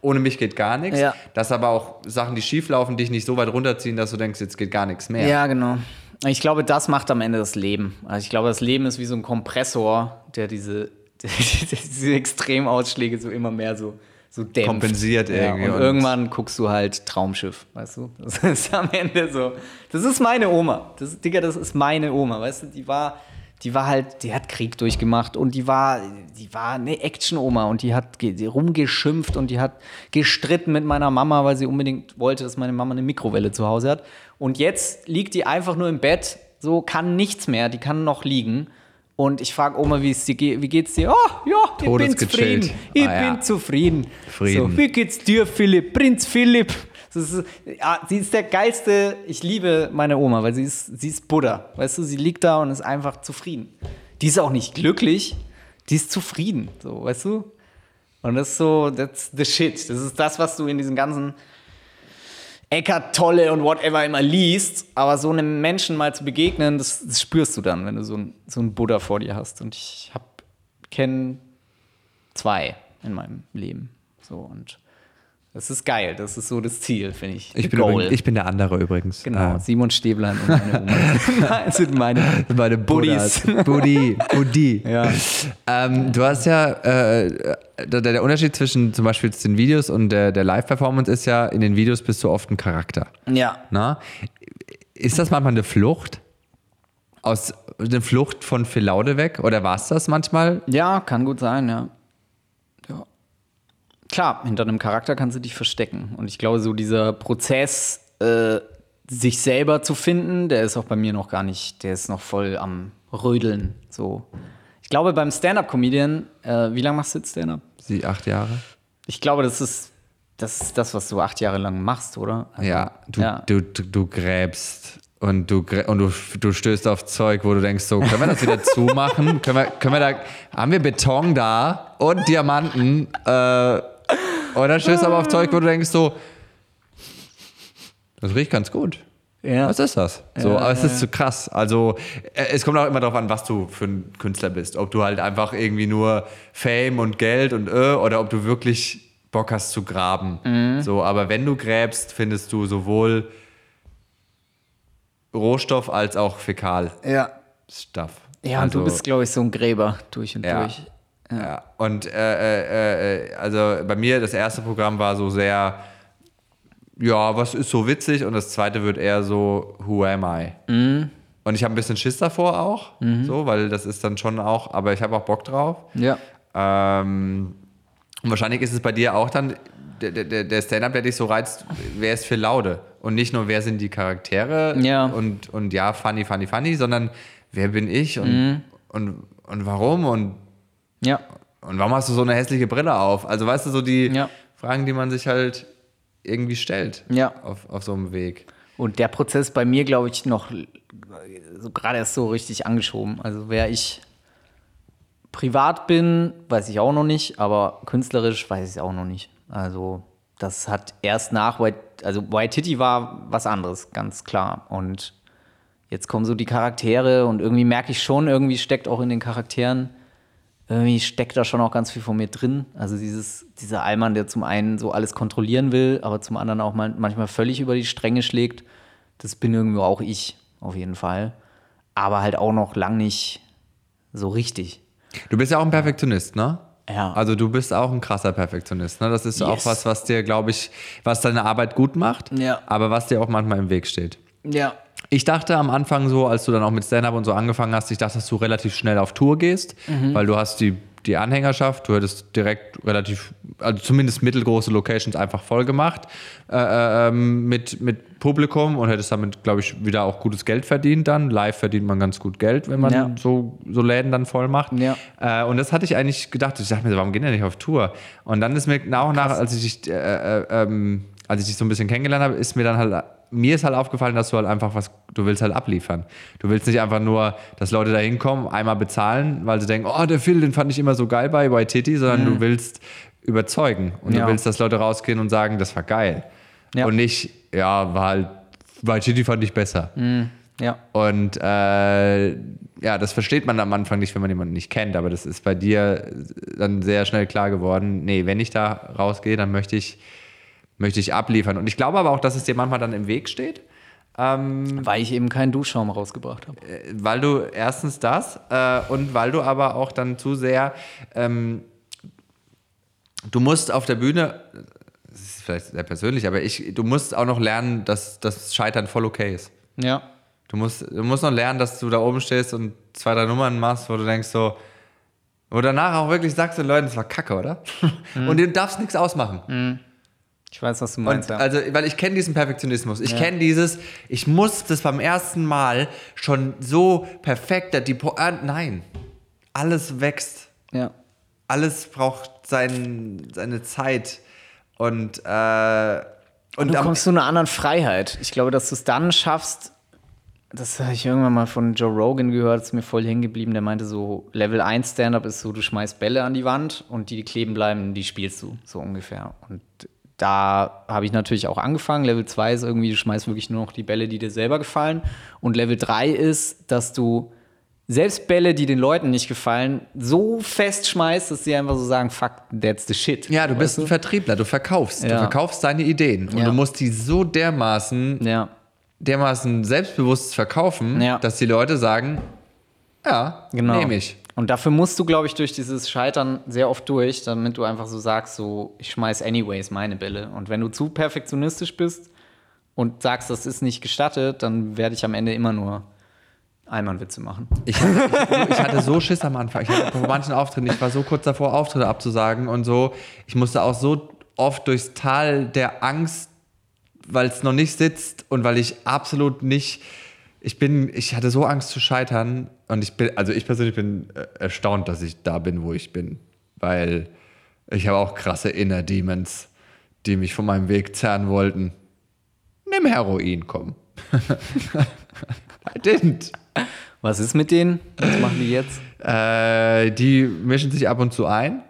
ohne mich geht gar nichts, Ja. dass aber auch Sachen, die schief laufen, dich nicht so weit runterziehen, dass du denkst, jetzt geht gar nichts mehr. Ja, genau. Ich glaube, das macht am Ende das Leben. Also ich glaube, das Leben ist wie so ein Kompressor, der diese, diese Extremausschläge so immer mehr so, so dämpft. Kompensiert ja, irgendwie Und, und- irgendwann guckst du halt Traumschiff, weißt du? Das ist am Ende so. Das ist meine Oma. Das, Digga, das ist meine Oma, weißt du? Die war, die war halt, die hat Krieg durchgemacht und die war, die war eine Action-Oma und die hat rumgeschimpft und die hat gestritten mit meiner Mama, weil sie unbedingt wollte, dass meine Mama eine Mikrowelle zu Hause hat. Und jetzt liegt die einfach nur im Bett so kann nichts mehr, die kann noch liegen. Und ich frage Oma, wie es dir geht, wie geht's dir? Oh, ja, ich bin zufrieden. Ich Ah, ja. bin zufrieden. Frieden. So, wie geht's dir, Philipp? Prinz Philipp. Ist, ja, sie ist der geilste. Ich liebe meine Oma, weil sie ist, sie ist Buddha. Weißt du, sie liegt da und ist einfach zufrieden. Die ist auch nicht glücklich, die ist zufrieden. So, weißt du? Und das ist so, that's the shit. Das ist das, was du in diesen ganzen Eckart Tolle und whatever immer liest. Aber so einem Menschen mal zu begegnen, das, das spürst du dann, wenn du so einen so einen Buddha vor dir hast. Und ich kenne zwei in meinem Leben. So und das ist geil. Das ist so das Ziel, finde ich. Ich bin, übrigens, ich bin der andere übrigens. genau. Äh, Simon Stäblein und meine Oma. Sind meine, meine Buddies. Buddy, Buddy. Ja. Ähm, du hast ja, äh, der, der Unterschied zwischen zum Beispiel den Videos und der, der Live-Performance ist ja, in den Videos bist du oft ein Charakter. ja. Na? Ist das manchmal eine Flucht? Aus, eine Flucht von Phil Laude weg? Oder war es das manchmal? Ja, kann gut sein, ja. Klar, hinter einem Charakter kannst du dich verstecken. Und ich glaube, so dieser Prozess, äh, sich selber zu finden, der ist auch bei mir noch gar nicht, der ist noch voll am Rödeln. So. Ich glaube, beim Stand-Up-Comedian, äh, wie lange machst du jetzt Stand-Up? Sie acht Jahre? Ich glaube, das ist, das ist das, was du acht Jahre lang machst, oder? Also, Ja, du, ja. Du, du, du gräbst und, du, und du, du stößt auf Zeug, wo du denkst, so, können wir das wieder zumachen? können, wir, können wir da, haben wir Beton da und Diamanten? Äh, oder stößt aber auf Zeug, wo du denkst, so, das riecht ganz gut. Ja. Was ist das? So, aber es ist zu krass. Also, äh, es kommt auch immer darauf an, was du für ein Künstler bist. Ob du halt einfach irgendwie nur Fame und Geld und äh, oder ob du wirklich Bock hast zu graben. Mhm. So, aber wenn du gräbst, findest du sowohl Rohstoff als auch Fäkal-Stuff. Ja. Ja, und du bist, glaube ich, so ein Gräber durch und Ja. durch. Ja, und äh, äh, äh, also bei mir, das erste Programm war so sehr, ja, was ist so witzig? Und das zweite wird eher so, who am I? Und ich habe ein bisschen Schiss davor auch, so, weil das ist dann schon auch, aber ich habe auch Bock drauf. Ja. Ähm, und wahrscheinlich ist es bei dir auch dann, der, der, der Stand-up, der dich so reizt, wer ist für Laude? Und nicht nur, wer sind die Charaktere Ja. und, und ja, funny, funny, funny, sondern wer bin ich und, und, und warum und Ja. und warum hast du so eine hässliche Brille auf? Also weißt du, so die Ja. Fragen, die man sich halt irgendwie stellt Ja. auf, auf so einem Weg. Und der Prozess bei mir, glaube ich, noch so gerade erst so richtig angeschoben. Also wer ich privat bin, weiß ich auch noch nicht, aber künstlerisch weiß ich es auch noch nicht. Also das hat erst nach White, also White Titty war was anderes, ganz klar. Und jetzt kommen so die Charaktere und irgendwie merke ich schon, irgendwie steckt auch in den Charakteren, irgendwie steckt da schon auch ganz viel von mir drin. Also dieses, dieser Allmann, der zum einen so alles kontrollieren will, aber zum anderen auch mal, manchmal völlig über die Stränge schlägt, das bin irgendwo auch ich, auf jeden Fall. Aber halt auch noch lang nicht so richtig. Du bist ja auch ein Perfektionist, ne? Ja. Also du bist auch ein krasser Perfektionist, ne? Das ist auch Yes. was, was dir, glaube ich, was deine Arbeit gut macht, Ja. aber was dir auch manchmal im Weg steht. Ja. Ich dachte am Anfang so, als du dann auch mit Stand-Up und so angefangen hast, ich dachte, dass du relativ schnell auf Tour gehst, Mhm. weil du hast die, die Anhängerschaft, du hättest direkt relativ, also zumindest mittelgroße Locations einfach voll gemacht äh, ähm, mit, mit Publikum und hättest damit, glaube ich, wieder auch gutes Geld verdient dann. Live verdient man ganz gut Geld, wenn man Ja. so, so Läden dann voll macht. Ja. Äh, und das hatte ich eigentlich gedacht. Ich dachte mir, so, warum gehen der nicht auf Tour? Und dann ist mir nach und nach, als ich dich, äh, äh, ähm, als ich dich so ein bisschen kennengelernt habe, ist mir dann halt, mir ist halt aufgefallen, dass du halt einfach was, du willst halt abliefern. Du willst nicht einfach nur, dass Leute da hinkommen, einmal bezahlen, weil sie denken, oh, der Phil, den fand ich immer so geil bei Waititi, sondern du willst überzeugen. Und Ja. du willst, dass Leute rausgehen und sagen, das war geil. Ja. Und nicht, ja, war halt, Waititi fand ich besser. Ja. Und äh, ja, das versteht man am Anfang nicht, wenn man jemanden nicht kennt, aber das ist bei dir dann sehr schnell klar geworden. Nee, wenn ich da rausgehe, dann möchte ich, möchte ich abliefern. Und ich glaube aber auch, dass es dir manchmal dann im Weg steht, Weil ich eben keinen Duschschaum rausgebracht habe. weil du erstens das äh, und weil du aber auch dann zu sehr, ähm, du musst auf der Bühne, das ist vielleicht sehr persönlich, aber ich, du musst auch noch lernen, dass das Scheitern voll okay ist. Ja. Du musst, du musst noch lernen, dass du da oben stehst und zwei, drei Nummern machst, wo du denkst so, wo danach auch wirklich sagst den Leuten, das war kacke, oder? Und du darfst nichts ausmachen. Ich weiß, was du Und meinst. ja. also, weil ich kenne diesen Perfektionismus. Ich Ja. kenne dieses, ich muss das beim ersten Mal schon so perfekt, die Pointe, nein. Alles wächst. ja. Alles braucht sein, seine Zeit. Und, äh, und Und du kommst zu einer anderen Freiheit. Ich glaube, dass du es dann schaffst, das habe ich irgendwann mal von Joe Rogan gehört, ist mir voll hängen geblieben. Der meinte so, Level 1 Stand-Up ist so, du schmeißt Bälle an die Wand und die, die kleben bleiben, die spielst du, so ungefähr. Und da habe ich natürlich auch angefangen. Level 2 ist irgendwie, du schmeißt wirklich nur noch die Bälle, die dir selber gefallen. Und Level 3 ist, dass du selbst Bälle, die den Leuten nicht gefallen, so fest schmeißt, dass sie einfach so sagen, fuck, that's the shit. ja, du bist ein Vertriebler, du verkaufst. Du Ja. verkaufst deine Ideen. Und Ja. du musst die so dermaßen, Ja, dermaßen selbstbewusst verkaufen, dass die Leute sagen, ja, Genau. nehme ich. Und dafür musst du, glaube ich, durch dieses Scheitern sehr oft durch, damit du einfach so sagst, so, ich schmeiß anyways meine Bälle. Und wenn du zu perfektionistisch bist und sagst, das ist nicht gestattet, dann werde ich am Ende immer nur Einmannwitze machen. Ich hatte, ich, hatte so Schiss am Anfang. Ich hatte bei manchen Auftritten, ich war so kurz davor, Auftritte abzusagen und so. Ich musste auch so oft durchs Tal der Angst, weil es noch nicht sitzt und weil ich absolut nicht. Ich bin, ich hatte so Angst zu scheitern und ich bin, also ich persönlich bin äh, erstaunt, dass ich da bin, wo ich bin, weil ich habe auch krasse Inner Demons, die mich von meinem Weg zerren wollten. Nimm Heroin, komm. I didn't. Was ist mit denen? Was machen die jetzt? Äh, die mischen sich ab und zu ein,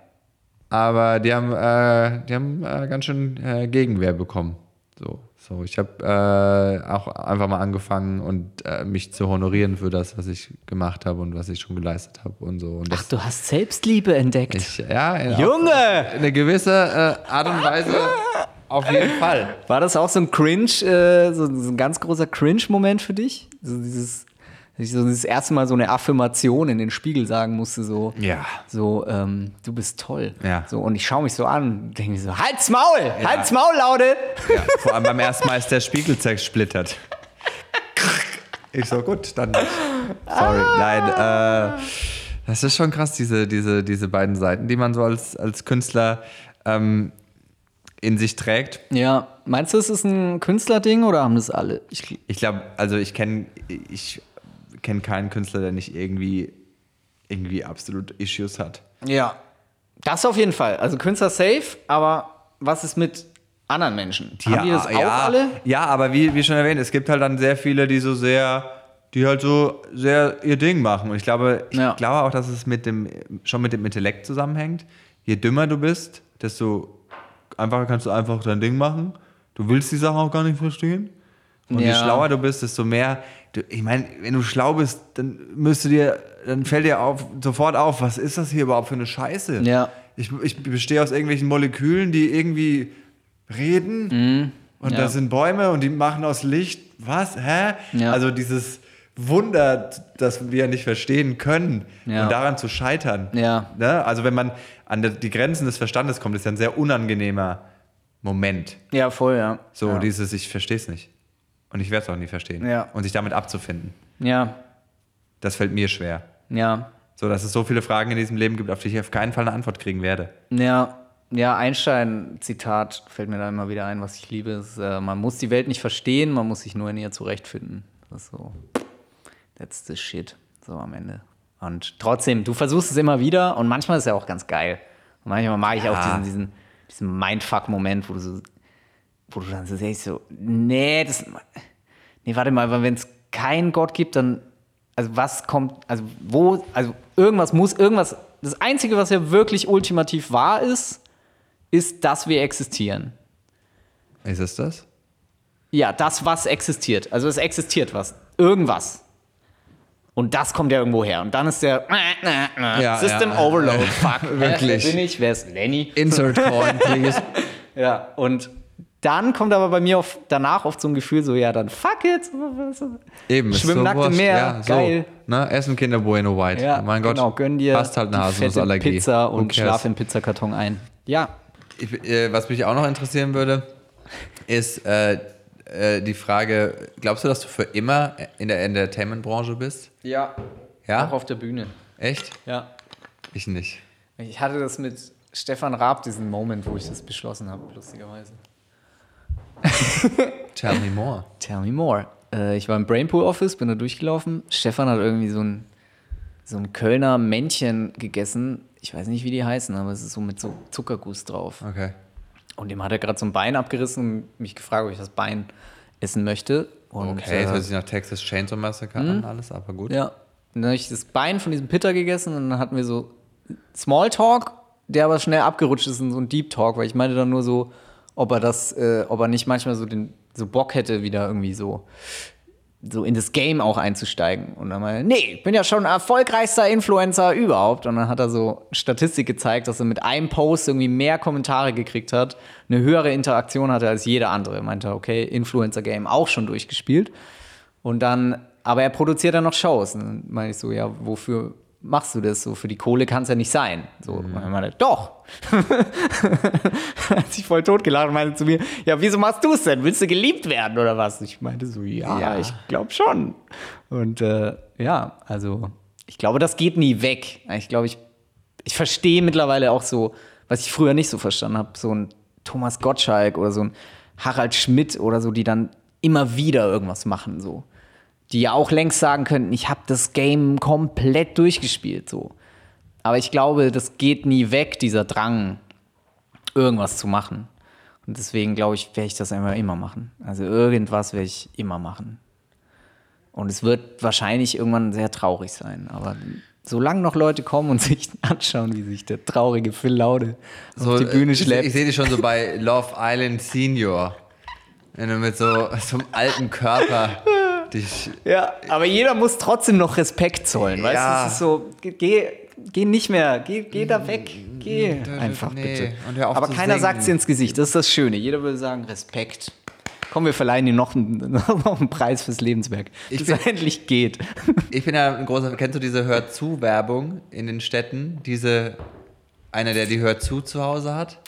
aber die haben, äh, die haben äh, ganz schön äh, Gegenwehr bekommen. So, so ich habe äh, auch einfach mal angefangen und äh, mich zu honorieren für das, was ich gemacht habe und was ich schon geleistet habe und so. Und Ach, du hast Selbstliebe entdeckt. ich, ja, in, Junge! Auf eine gewisse äh, Art und Weise auf jeden Fall. War das auch so ein Cringe, äh, so, so ein ganz großer Cringe-Moment für dich? So dieses, ich so das erste Mal so eine Affirmation in den Spiegel sagen musste, so, Ja. so ähm, du bist toll. Ja. So, und ich schaue mich so an und denke mir so, halt's Maul, halt's Maul, Laude! Ja, vor allem beim ersten Mal ist der Spiegel zersplittert. Ich so, gut, dann nicht. Sorry. Nein, äh, das ist schon krass, diese, diese, diese beiden Seiten, die man so als, als Künstler ähm, in sich trägt. Ja, meinst du, es ist ein Künstlerding oder haben das alle? Ich, Ich glaube, also ich kenne ich kenn keinen Künstler, der nicht irgendwie, irgendwie absolut Issues hat. ja. Das auf jeden Fall. Also Künstler safe, aber was ist mit anderen Menschen? haben die das auch ja, alle? Ja, aber wie, wie schon erwähnt, es gibt halt dann sehr viele, die so sehr, die halt so sehr ihr Ding machen. Und ich glaube, ich Ja. glaube auch, dass es mit dem, schon mit dem Intellekt zusammenhängt. Je dümmer du bist, desto einfacher kannst du einfach dein Ding machen. Du willst die Sache auch gar nicht verstehen. Und je Ja. schlauer du bist, desto mehr. Du, ich meine, wenn du schlau bist, dann müsste dir, dann fällt dir auf, sofort auf, was ist das hier überhaupt für eine Scheiße? Ja. Ich, ich bestehe aus irgendwelchen Molekülen, die irgendwie reden. Und Mhm. Ja. da sind Bäume und die machen aus Licht. Was? Hä? Ja. Also dieses Wunder, das wir nicht verstehen können Ja. und daran zu scheitern. Ja. Ne? Also wenn man an die- Grenzen des Verstandes kommt, ist ja ein sehr unangenehmer Moment. Ja, voll, ja. So dieses, ich verstehe es nicht. Und ich werde es auch nie verstehen. Ja. Und sich damit abzufinden. Ja, Das fällt mir schwer. ja. So, dass es so viele Fragen in diesem Leben gibt, auf die ich auf keinen Fall eine Antwort kriegen werde. Ja, ja, Einstein-Zitat fällt mir da immer wieder ein, was ich liebe. Ist, äh, man muss die Welt nicht verstehen, man muss sich nur in ihr zurechtfinden. Das ist so, that's the shit, so am Ende. Und trotzdem, du versuchst es immer wieder und manchmal ist es ja auch ganz geil. Und manchmal mag ich auch Ja. diesen, diesen, diesen Mindfuck-Moment, wo du so, wo du dann so denkst, so, nee, das, nee, warte mal, wenn es keinen Gott gibt, dann, also was kommt, also wo, also irgendwas muss, irgendwas, das Einzige, was ja wirklich ultimativ wahr ist, ist, dass wir existieren. Ist es das? Ja, das, was existiert. Also es existiert was. Irgendwas. Und das kommt ja irgendwo her. Und dann ist der Ja, System ja. Overload. Fuck. Wirklich. Wer bin ich? Wer ist Lenny? Insert Coin, please. Ja, und dann kommt aber bei mir auf, danach oft so ein Gefühl so, ja, dann fuck it. Eben, ist Schwimm so nackt im. Meer, Ja, geil. So, ne? Essen Kinder Bueno White. Ja, mein Gott, genau, gönn dir hast halt eine die Haselnussallergie. fette Pizza und cares? schlaf im Pizzakarton ein. Ja, Ich, äh, was mich auch noch interessieren würde, ist äh, äh, die Frage, glaubst du, dass du für immer in der Entertainment-Branche bist? ja. Ja? Auch auf der Bühne. Echt? Ja. Ich nicht. Ich hatte das mit Stefan Raab, diesen Moment, wo ich das beschlossen habe, lustigerweise. Tell me more. Tell me more. Äh, ich war im Brainpool Office, bin da durchgelaufen. Stefan hat irgendwie so ein, so ein Kölner Männchen gegessen. Ich weiß nicht, wie die heißen, aber es ist so mit so Zuckerguss drauf. Okay. Und dem hat er gerade so ein Bein abgerissen und mich gefragt, ob ich das Bein essen möchte. Und, Okay, das äh, hört sich nach Texas Chainsaw Massacre an, alles, aber gut. Ja. Und dann habe ich das Bein von diesem Pitter gegessen und dann hatten wir so Smalltalk, der aber schnell abgerutscht ist in so ein Deep Talk, weil ich meinte dann nur so, ob er das, äh, ob er nicht manchmal so den so Bock hätte, wieder irgendwie so so in das Game auch einzusteigen. Und dann er, nee, ich bin ja schon erfolgreichster Influencer überhaupt. Und dann hat er so Statistik gezeigt, dass er mit einem Post irgendwie mehr Kommentare gekriegt hat, eine höhere Interaktion hatte als jeder andere. Er meinte, okay, Influencer-Game auch schon durchgespielt. Und dann, aber er produziert dann noch Shows. Und dann meine ich so, ja, wofür machst du das? So, für die Kohle kann es ja nicht sein. So, und dann meinte er, doch. hat sich voll totgelacht und meinte zu mir, ja, wieso machst du es denn? Willst du geliebt werden oder was? Ich meinte so, ja, Ja. ich glaube schon. Und äh, ja, also ich glaube, das geht nie weg. Ich glaube, ich, ich verstehe mittlerweile auch so, was ich früher nicht so verstanden habe, so ein Thomas Gottschalk oder so ein Harald Schmidt oder so, die dann immer wieder irgendwas machen, so. Die ja auch längst sagen könnten, ich habe das Game komplett durchgespielt, so. Aber ich glaube, das geht nie weg, dieser Drang, irgendwas zu machen. Und deswegen glaube ich, werde ich das einfach immer machen. Also irgendwas werde ich immer machen. Und es wird wahrscheinlich irgendwann sehr traurig sein. Aber solange noch Leute kommen und sich anschauen, wie sich der traurige Phil Laude auf die Bühne äh, ich, schleppt. Ich sehe dich schon so bei Love Island Senior. Wenn du mit so, so einem alten Körper dich. Ja, aber jeder muss trotzdem noch Respekt zollen, weißt Ja. du? Es ist so, ge- geh, geh nicht mehr, geh, geh da weg, geh einfach nee. bitte. Aber keiner sagt es ins Gesicht, das ist das Schöne. Jeder würde sagen, Respekt. Komm, wir verleihen dir noch einen, noch einen Preis fürs Lebenswerk, bis bin- er endlich geht. Ich bin ja ein großer. Kennst du diese Hör zu-Werbung in den Städten? Diese. Einer, der die Hör zu zu Hause hat?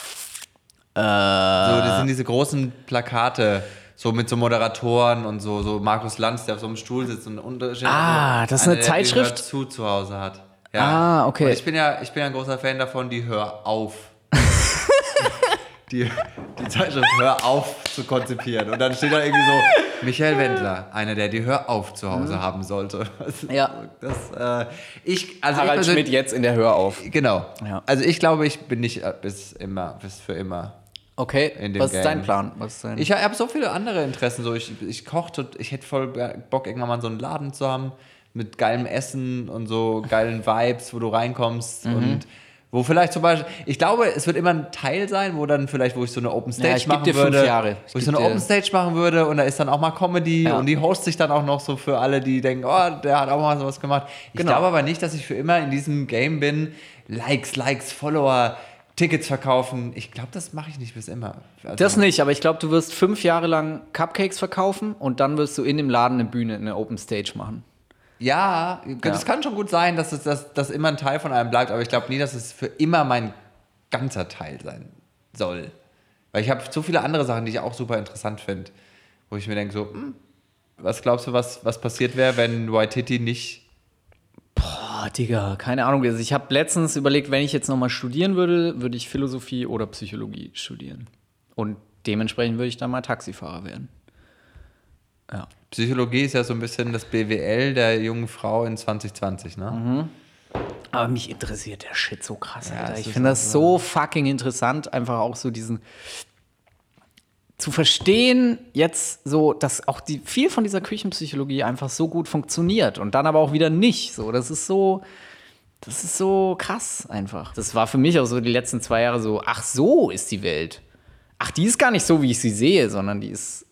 So, das sind diese großen Plakate. So mit so Moderatoren und so, so Markus Lanz, der auf so einem Stuhl sitzt und Unterschied. Ah, das ist eine der die Zeitschrift? Hör zu zu Hause hat. Ja. Ah, okay. Und ich bin ja, ich bin ja ein großer Fan davon, die Hör auf. die, die Zeitschrift Hör auf zu konzipieren. Und dann steht da irgendwie so, Michael Wendler, einer, der die Hör auf zu Hause haben sollte. Das, Mhm. Ja. Das, äh, ich, also ich Harald persönlich- Schmidt jetzt in der Hör auf. Genau. Ja. Also ich glaube, ich bin nicht äh, bis immer, bis für immer. Okay, In dem was ist dein Game. Plan? Ist dein Ich habe so viele andere Interessen. So, ich, ich koche, ich hätte voll Bock, irgendwann mal so einen Laden zu haben mit geilem Essen und so geilen Vibes, wo du reinkommst Mhm. und wo vielleicht zum Beispiel, ich glaube, es wird immer ein Teil sein, wo dann vielleicht, wo ich so eine Open Stage Ja, ich machen dir fünf würde, Jahre. Ich wo ich so eine Open Stage machen würde und da ist dann auch mal Comedy Ja. und die host sich dann auch noch so für alle, die denken, oh, der hat auch mal sowas gemacht. Ich Genau. glaube aber nicht, dass ich für immer in diesem Game bin, Likes, Likes, Follower, Tickets verkaufen. Ich glaube, das mache ich nicht bis immer. Also- Das nicht, aber ich glaube, du wirst fünf Jahre lang Cupcakes verkaufen und dann wirst du in dem Laden eine Bühne, eine Open Stage machen. Ja, das kann schon gut sein, dass es dass, dass immer ein Teil von einem bleibt, aber ich glaube nie, dass es für immer mein ganzer Teil sein soll. Weil ich habe so viele andere Sachen, die ich auch super interessant finde, wo ich mir denke so, hm, was glaubst du, was, was passiert wäre, wenn Waititi nicht Boah, Digga, keine Ahnung. Also ich habe letztens überlegt, wenn ich jetzt nochmal studieren würde, würde ich Philosophie oder Psychologie studieren. Und dementsprechend würde ich dann mal Taxifahrer werden. Ja. Psychologie ist ja so ein bisschen das BWL der jungen Frau in 2020, ne? Aber mich interessiert der Shit so krass, Ja, Alter. Ich finde das so fucking interessant, einfach auch so diesen zu verstehen, jetzt so, dass auch die, viel von dieser Küchenpsychologie einfach so gut funktioniert und dann aber auch wieder nicht. So, das ist so, das ist so krass einfach. Das war für mich auch so die letzten zwei Jahre so, ach so ist die Welt. Ach, die ist gar nicht so, wie ich sie sehe, sondern die ist,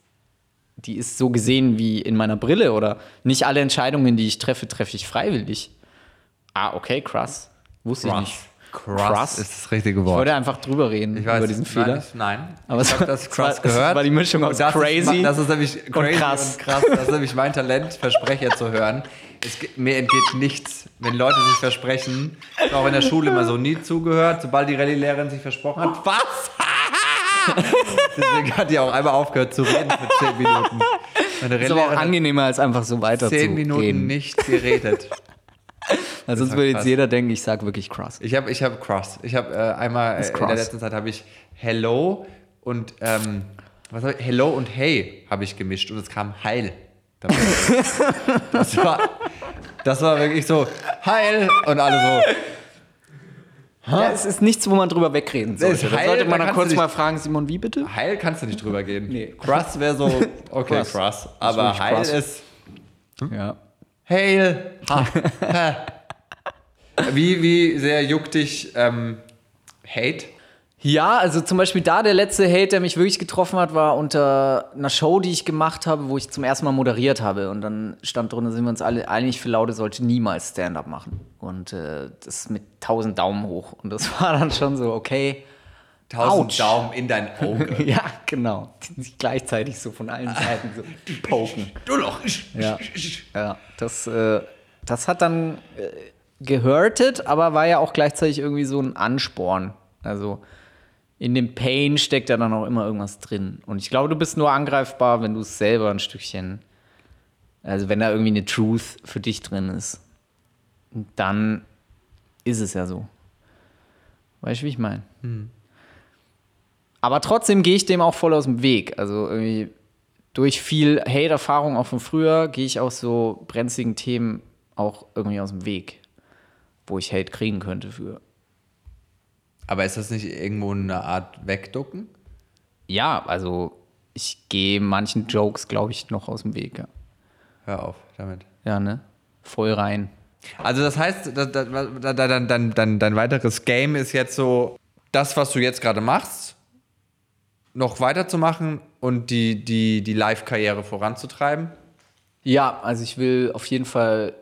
die ist so gesehen wie in meiner Brille oder nicht alle Entscheidungen, die ich treffe, treffe ich freiwillig. Ah, okay, krass. Wusste ich nicht. Krass ist das richtige Ich Wort. wollte einfach drüber reden, Ich weiß, über diesen nein, Fehler. ich- Nein, Aber ich habe das es gehört. war die Mischung aus Und das crazy Ist, das ist nämlich crazy und krass. krass. Das ist nämlich mein Talent, Versprecher zu hören. Es, mir entgeht nichts, wenn Leute sich versprechen. Ich habe auch in der Schule immer so nie zugehört, sobald die Rallye-Lehrerin sich versprochen hat. Was? Deswegen hat die auch einmal aufgehört zu reden für zehn Minuten. Meine ist aber auch angenehmer, als einfach so weiter zehn zu Minuten reden. nicht geredet. Also sonst würde jetzt jeder denken, ich sage wirklich krass. Ich habe ich hab Cross. Ich habe äh, einmal äh, in der Cross. letzten Zeit habe ich Hello und ähm, was ich, Hello und Hey habe ich gemischt und es kam Heil. das, war, das war wirklich so Heil und alle so. Ja, es ist nichts, wo man drüber wegreden sollte. ist Da heil, sollte da man dann kannst kurz mal fragen, Simon, wie bitte? Heil kannst du nicht drüber gehen. Nee. Cruss wäre so, okay. Cruss. Aber Heil Cruss. ist Ja. Hail. Ha. Wie, wie sehr juckt dich ähm, Hate? Ja, also zum Beispiel da der letzte Hate, der mich wirklich getroffen hat, war unter einer Show, die ich gemacht habe, wo ich zum ersten Mal moderiert habe. Und dann stand drunter, sind wir uns alle einig, für Laude sollte niemals Stand-up machen. Und äh, das mit 1000 Daumen hoch. Und das war dann schon so, okay. Tausend Autsch. Daumen in dein Auge. Ja, genau. Die sich gleichzeitig so von allen Seiten so poken. du Loch. Ja. Ja, das, äh, das hat dann äh, gehörtet, aber war ja auch gleichzeitig irgendwie so ein Ansporn. Also in dem Pain steckt ja dann auch immer irgendwas drin. Und ich glaube, du bist nur angreifbar, wenn du es selber ein Stückchen, also wenn da irgendwie eine Truth für dich drin ist. Und dann ist es ja so. Weißt du, wie ich meine? Aber trotzdem gehe ich dem auch voll aus dem Weg. Also irgendwie durch viel Hate-Erfahrung auch von früher gehe ich auch so brenzligen Themen auch irgendwie aus dem Weg, wo ich Hate kriegen könnte für. Aber ist das nicht irgendwo eine Art Wegducken? Ja, also ich gehe manchen Jokes, glaube ich, noch aus dem Weg. Ja, Hör auf damit. ja ne? Voll rein. Also das heißt, dein, dein, dein, dein weiteres Game ist jetzt so, das, was du jetzt gerade machst, noch weiterzumachen und die, die, die Live-Karriere voranzutreiben. Ja, also ich will auf jeden Fall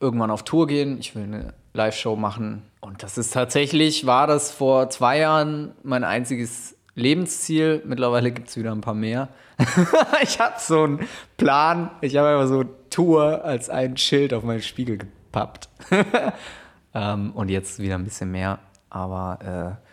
irgendwann auf Tour gehen. Ich will eine Live-Show machen. Und das ist tatsächlich, war das vor zwei Jahren mein einziges Lebensziel. Mittlerweile gibt es wieder ein paar mehr. ich hatte so einen Plan. Ich habe einfach so Tour als ein Schild auf meinen Spiegel gepappt. ähm, und jetzt wieder ein bisschen mehr. Aber äh,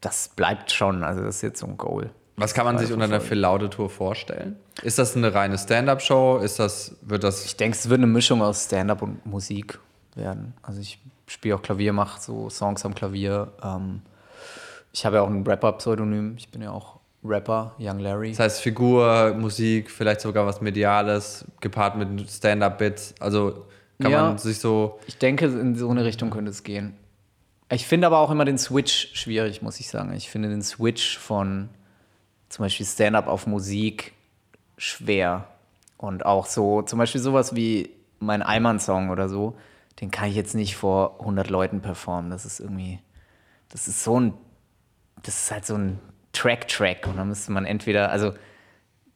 das bleibt schon. Also das ist jetzt so ein Goal. Was kann man sich unter einer Phil Laude Tour vorstellen? Ist das eine reine Stand-up-Show? Ist das, wird das Ich denke, es wird eine Mischung aus Stand-up und Musik werden. Also ich spiele auch Klavier, mache so Songs am Klavier. Ähm, ich habe ja auch ein Rapper-Pseudonym. Ich bin ja auch Rapper, Young Larry. Das heißt Figur, Musik, vielleicht sogar was Mediales, gepaart mit Stand-up-Bits. Also kann Ja. man sich so. Ich denke, in so eine Richtung könnte es gehen. Ich finde aber auch immer den Switch schwierig, muss ich sagen. Ich finde den Switch von zum Beispiel Stand-up auf Musik schwer. Und auch so, zum Beispiel sowas wie mein Eimann-Song oder so, den kann ich jetzt nicht vor 100 Leuten performen. Das ist irgendwie, das ist so ein, das ist halt so ein Track-Track. Und dann müsste man entweder, also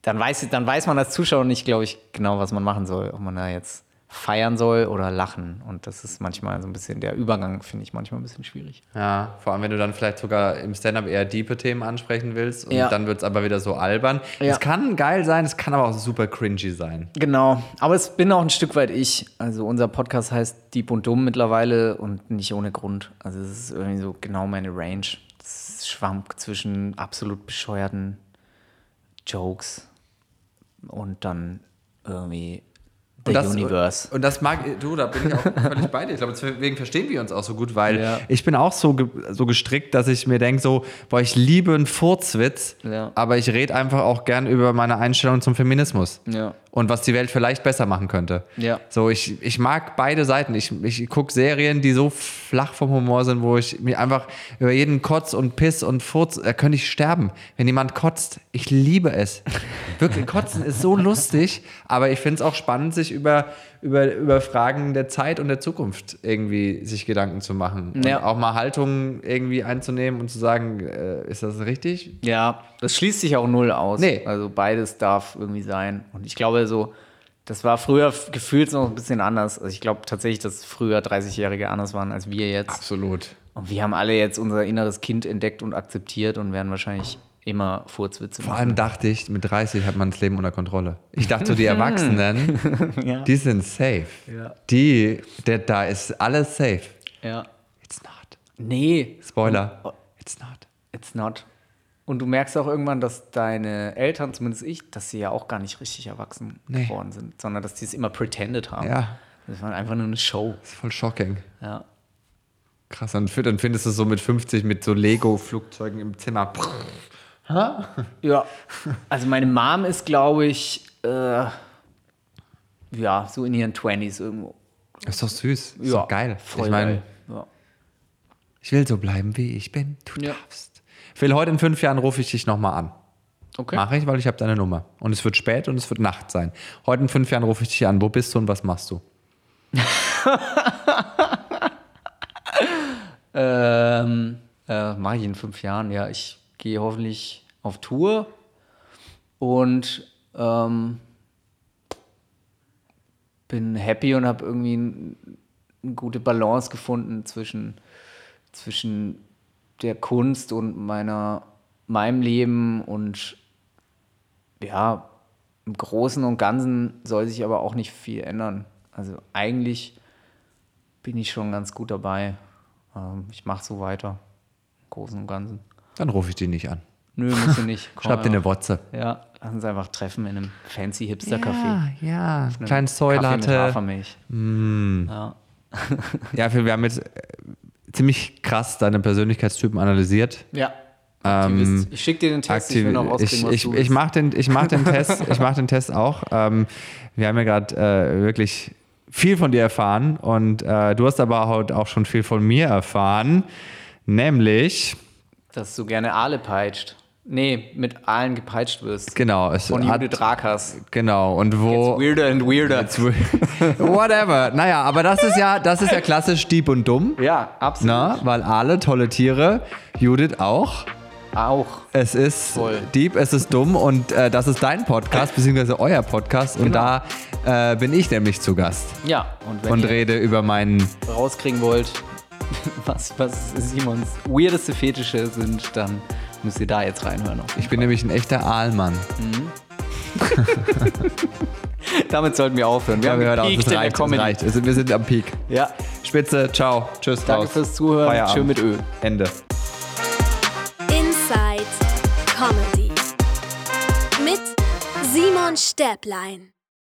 dann weiß, dann weiß man als Zuschauer nicht, glaube ich, genau, was man machen soll. Ob man da jetzt feiern soll oder lachen. Und das ist manchmal so ein bisschen, der Übergang finde ich manchmal ein bisschen schwierig. Ja, vor allem, wenn du dann vielleicht sogar im Stand-up eher diepe Themen ansprechen willst und Ja. dann wird es aber wieder so albern. Ja. Es kann geil sein, es kann aber auch super cringy sein. Genau, aber es bin auch ein Stück weit ich. Also unser Podcast heißt Dieb und Dumm mittlerweile und nicht ohne Grund. Also es ist irgendwie so genau meine Range. Es schwankt zwischen absolut bescheuerten Jokes und dann irgendwie The Und das, Universe. Und das mag, du, da bin ich auch völlig bei dir. Ich glaube, deswegen verstehen wir uns auch so gut, weil Ja. ich bin auch so, ge so gestrickt, dass ich mir denke, so, boah, ich liebe einen Furzwitz, Ja. aber ich rede einfach auch gern über meine Einstellung zum Feminismus. Ja. Und was die Welt vielleicht besser machen könnte. Ja. So, ich, ich mag beide Seiten. Ich, ich gucke Serien, die so flach vom Humor sind, wo ich mir einfach über jeden Kotz und Piss und Furz, da könnte ich sterben. Wenn jemand kotzt, ich liebe es. Wirklich, Kotzen ist so lustig, aber ich finde es auch spannend, sich über, über, über Fragen der Zeit und der Zukunft irgendwie sich Gedanken zu machen. Und Ja. auch mal Haltungen irgendwie einzunehmen und zu sagen, äh, ist das richtig? Ja, das schließt sich auch null aus. Nee. Also beides darf irgendwie sein. Und ich glaube so, das war früher gefühlt noch ein bisschen anders. Also ich glaube tatsächlich, dass früher 30-Jährige anders waren als wir jetzt. Absolut. Und wir haben alle jetzt unser inneres Kind entdeckt und akzeptiert und werden wahrscheinlich immer Furzwitze Vor allem dachte ich, mit 30 hat man das Leben unter Kontrolle. Ich dachte, so, die Erwachsenen, Ja. die sind safe. Ja. Die, der, da ist alles safe. Ja. It's not. Nee, Spoiler. It's not. it's not. Und du merkst auch irgendwann, dass deine Eltern, zumindest ich, dass sie ja auch gar nicht richtig erwachsen Nee. geworden sind, sondern dass die es immer pretended haben. Ja. Das war einfach nur eine Show. Das ist voll shocking. Ja. Krass. Dann, dann findest du es so mit 50 mit so Lego-Flugzeugen im Zimmer. Ja, also meine Mom ist, glaube ich, äh, ja, so in ihren 20s irgendwo. Ist doch süß. Ist ja, doch geil. Voll ich meine. Ja. ich will so bleiben, wie ich bin. Du Ja. darfst. Phil, heute in fünf Jahren rufe ich dich nochmal an. Okay. Mache ich, weil ich habe deine Nummer. Und es wird spät und es wird Nacht sein. Heute in fünf Jahren rufe ich dich an. Wo bist du und was machst du? Ähm, äh, mache ich in fünf Jahren. Ja, ich gehe hoffentlich auf Tour und ähm, bin happy und habe irgendwie ein, eine gute Balance gefunden zwischen, zwischen der Kunst und meiner, meinem Leben und ja, im Großen und Ganzen soll sich aber auch nicht viel ändern. Also eigentlich bin ich schon ganz gut dabei. Ähm, ich mache so weiter. Im Großen und Ganzen. Dann rufe ich dich nicht an. Nö, musst du nicht. Komm Schreib dir eine. WhatsApp. Ja, lass uns einfach treffen in einem fancy Hipster-Café. ja. Einem Kleinen Soy Kaffee mit Latte. Hafermilch. Ja. Ja, Phil, wir haben jetzt äh, ziemlich krass deine Persönlichkeitstypen analysiert. ja. Aktivist. ich schicke dir den Test, ich will noch ich, rauskriegen, ich, ich mache den, ich mach den Test, ich den Test auch. Ähm, wir haben ja gerade äh, wirklich viel von dir erfahren und äh, du hast aber heute auch schon viel von mir erfahren, nämlich Dass du gerne Aale peitscht. Nee, mit Aalen gepeitscht wirst. genau es Von hat, Judith Rakers. genau und wo Weirder and weirder. whatever. Naja, aber das ist ja das ist ja klassisch Dieb und Dumm, Ja, absolut. na, weil alle tolle Tiere, Judith auch. Auch. Es ist Voll. deep, es ist dumm und äh, das ist dein Podcast, beziehungsweise euer Podcast und Genau. da äh, bin ich nämlich zu Gast Ja, und und rede über meinen. rauskriegen wollt, was, was Simons weirdeste Fetische sind, dann müsst ihr da jetzt reinhören. Ich bin nämlich ein echter Aalmann. Fall. Damit sollten wir aufhören. Wir Ja, haben wir hören auf, gepiekt das in der reicht, Comedy. reicht. Also, wir sind am Peak. Ja, Spitze, ciao, tschüss, danke raus. fürs Zuhören. Feierabend. Schön mit Öl. Ende. Inside Comedy mit Simon Stäblein.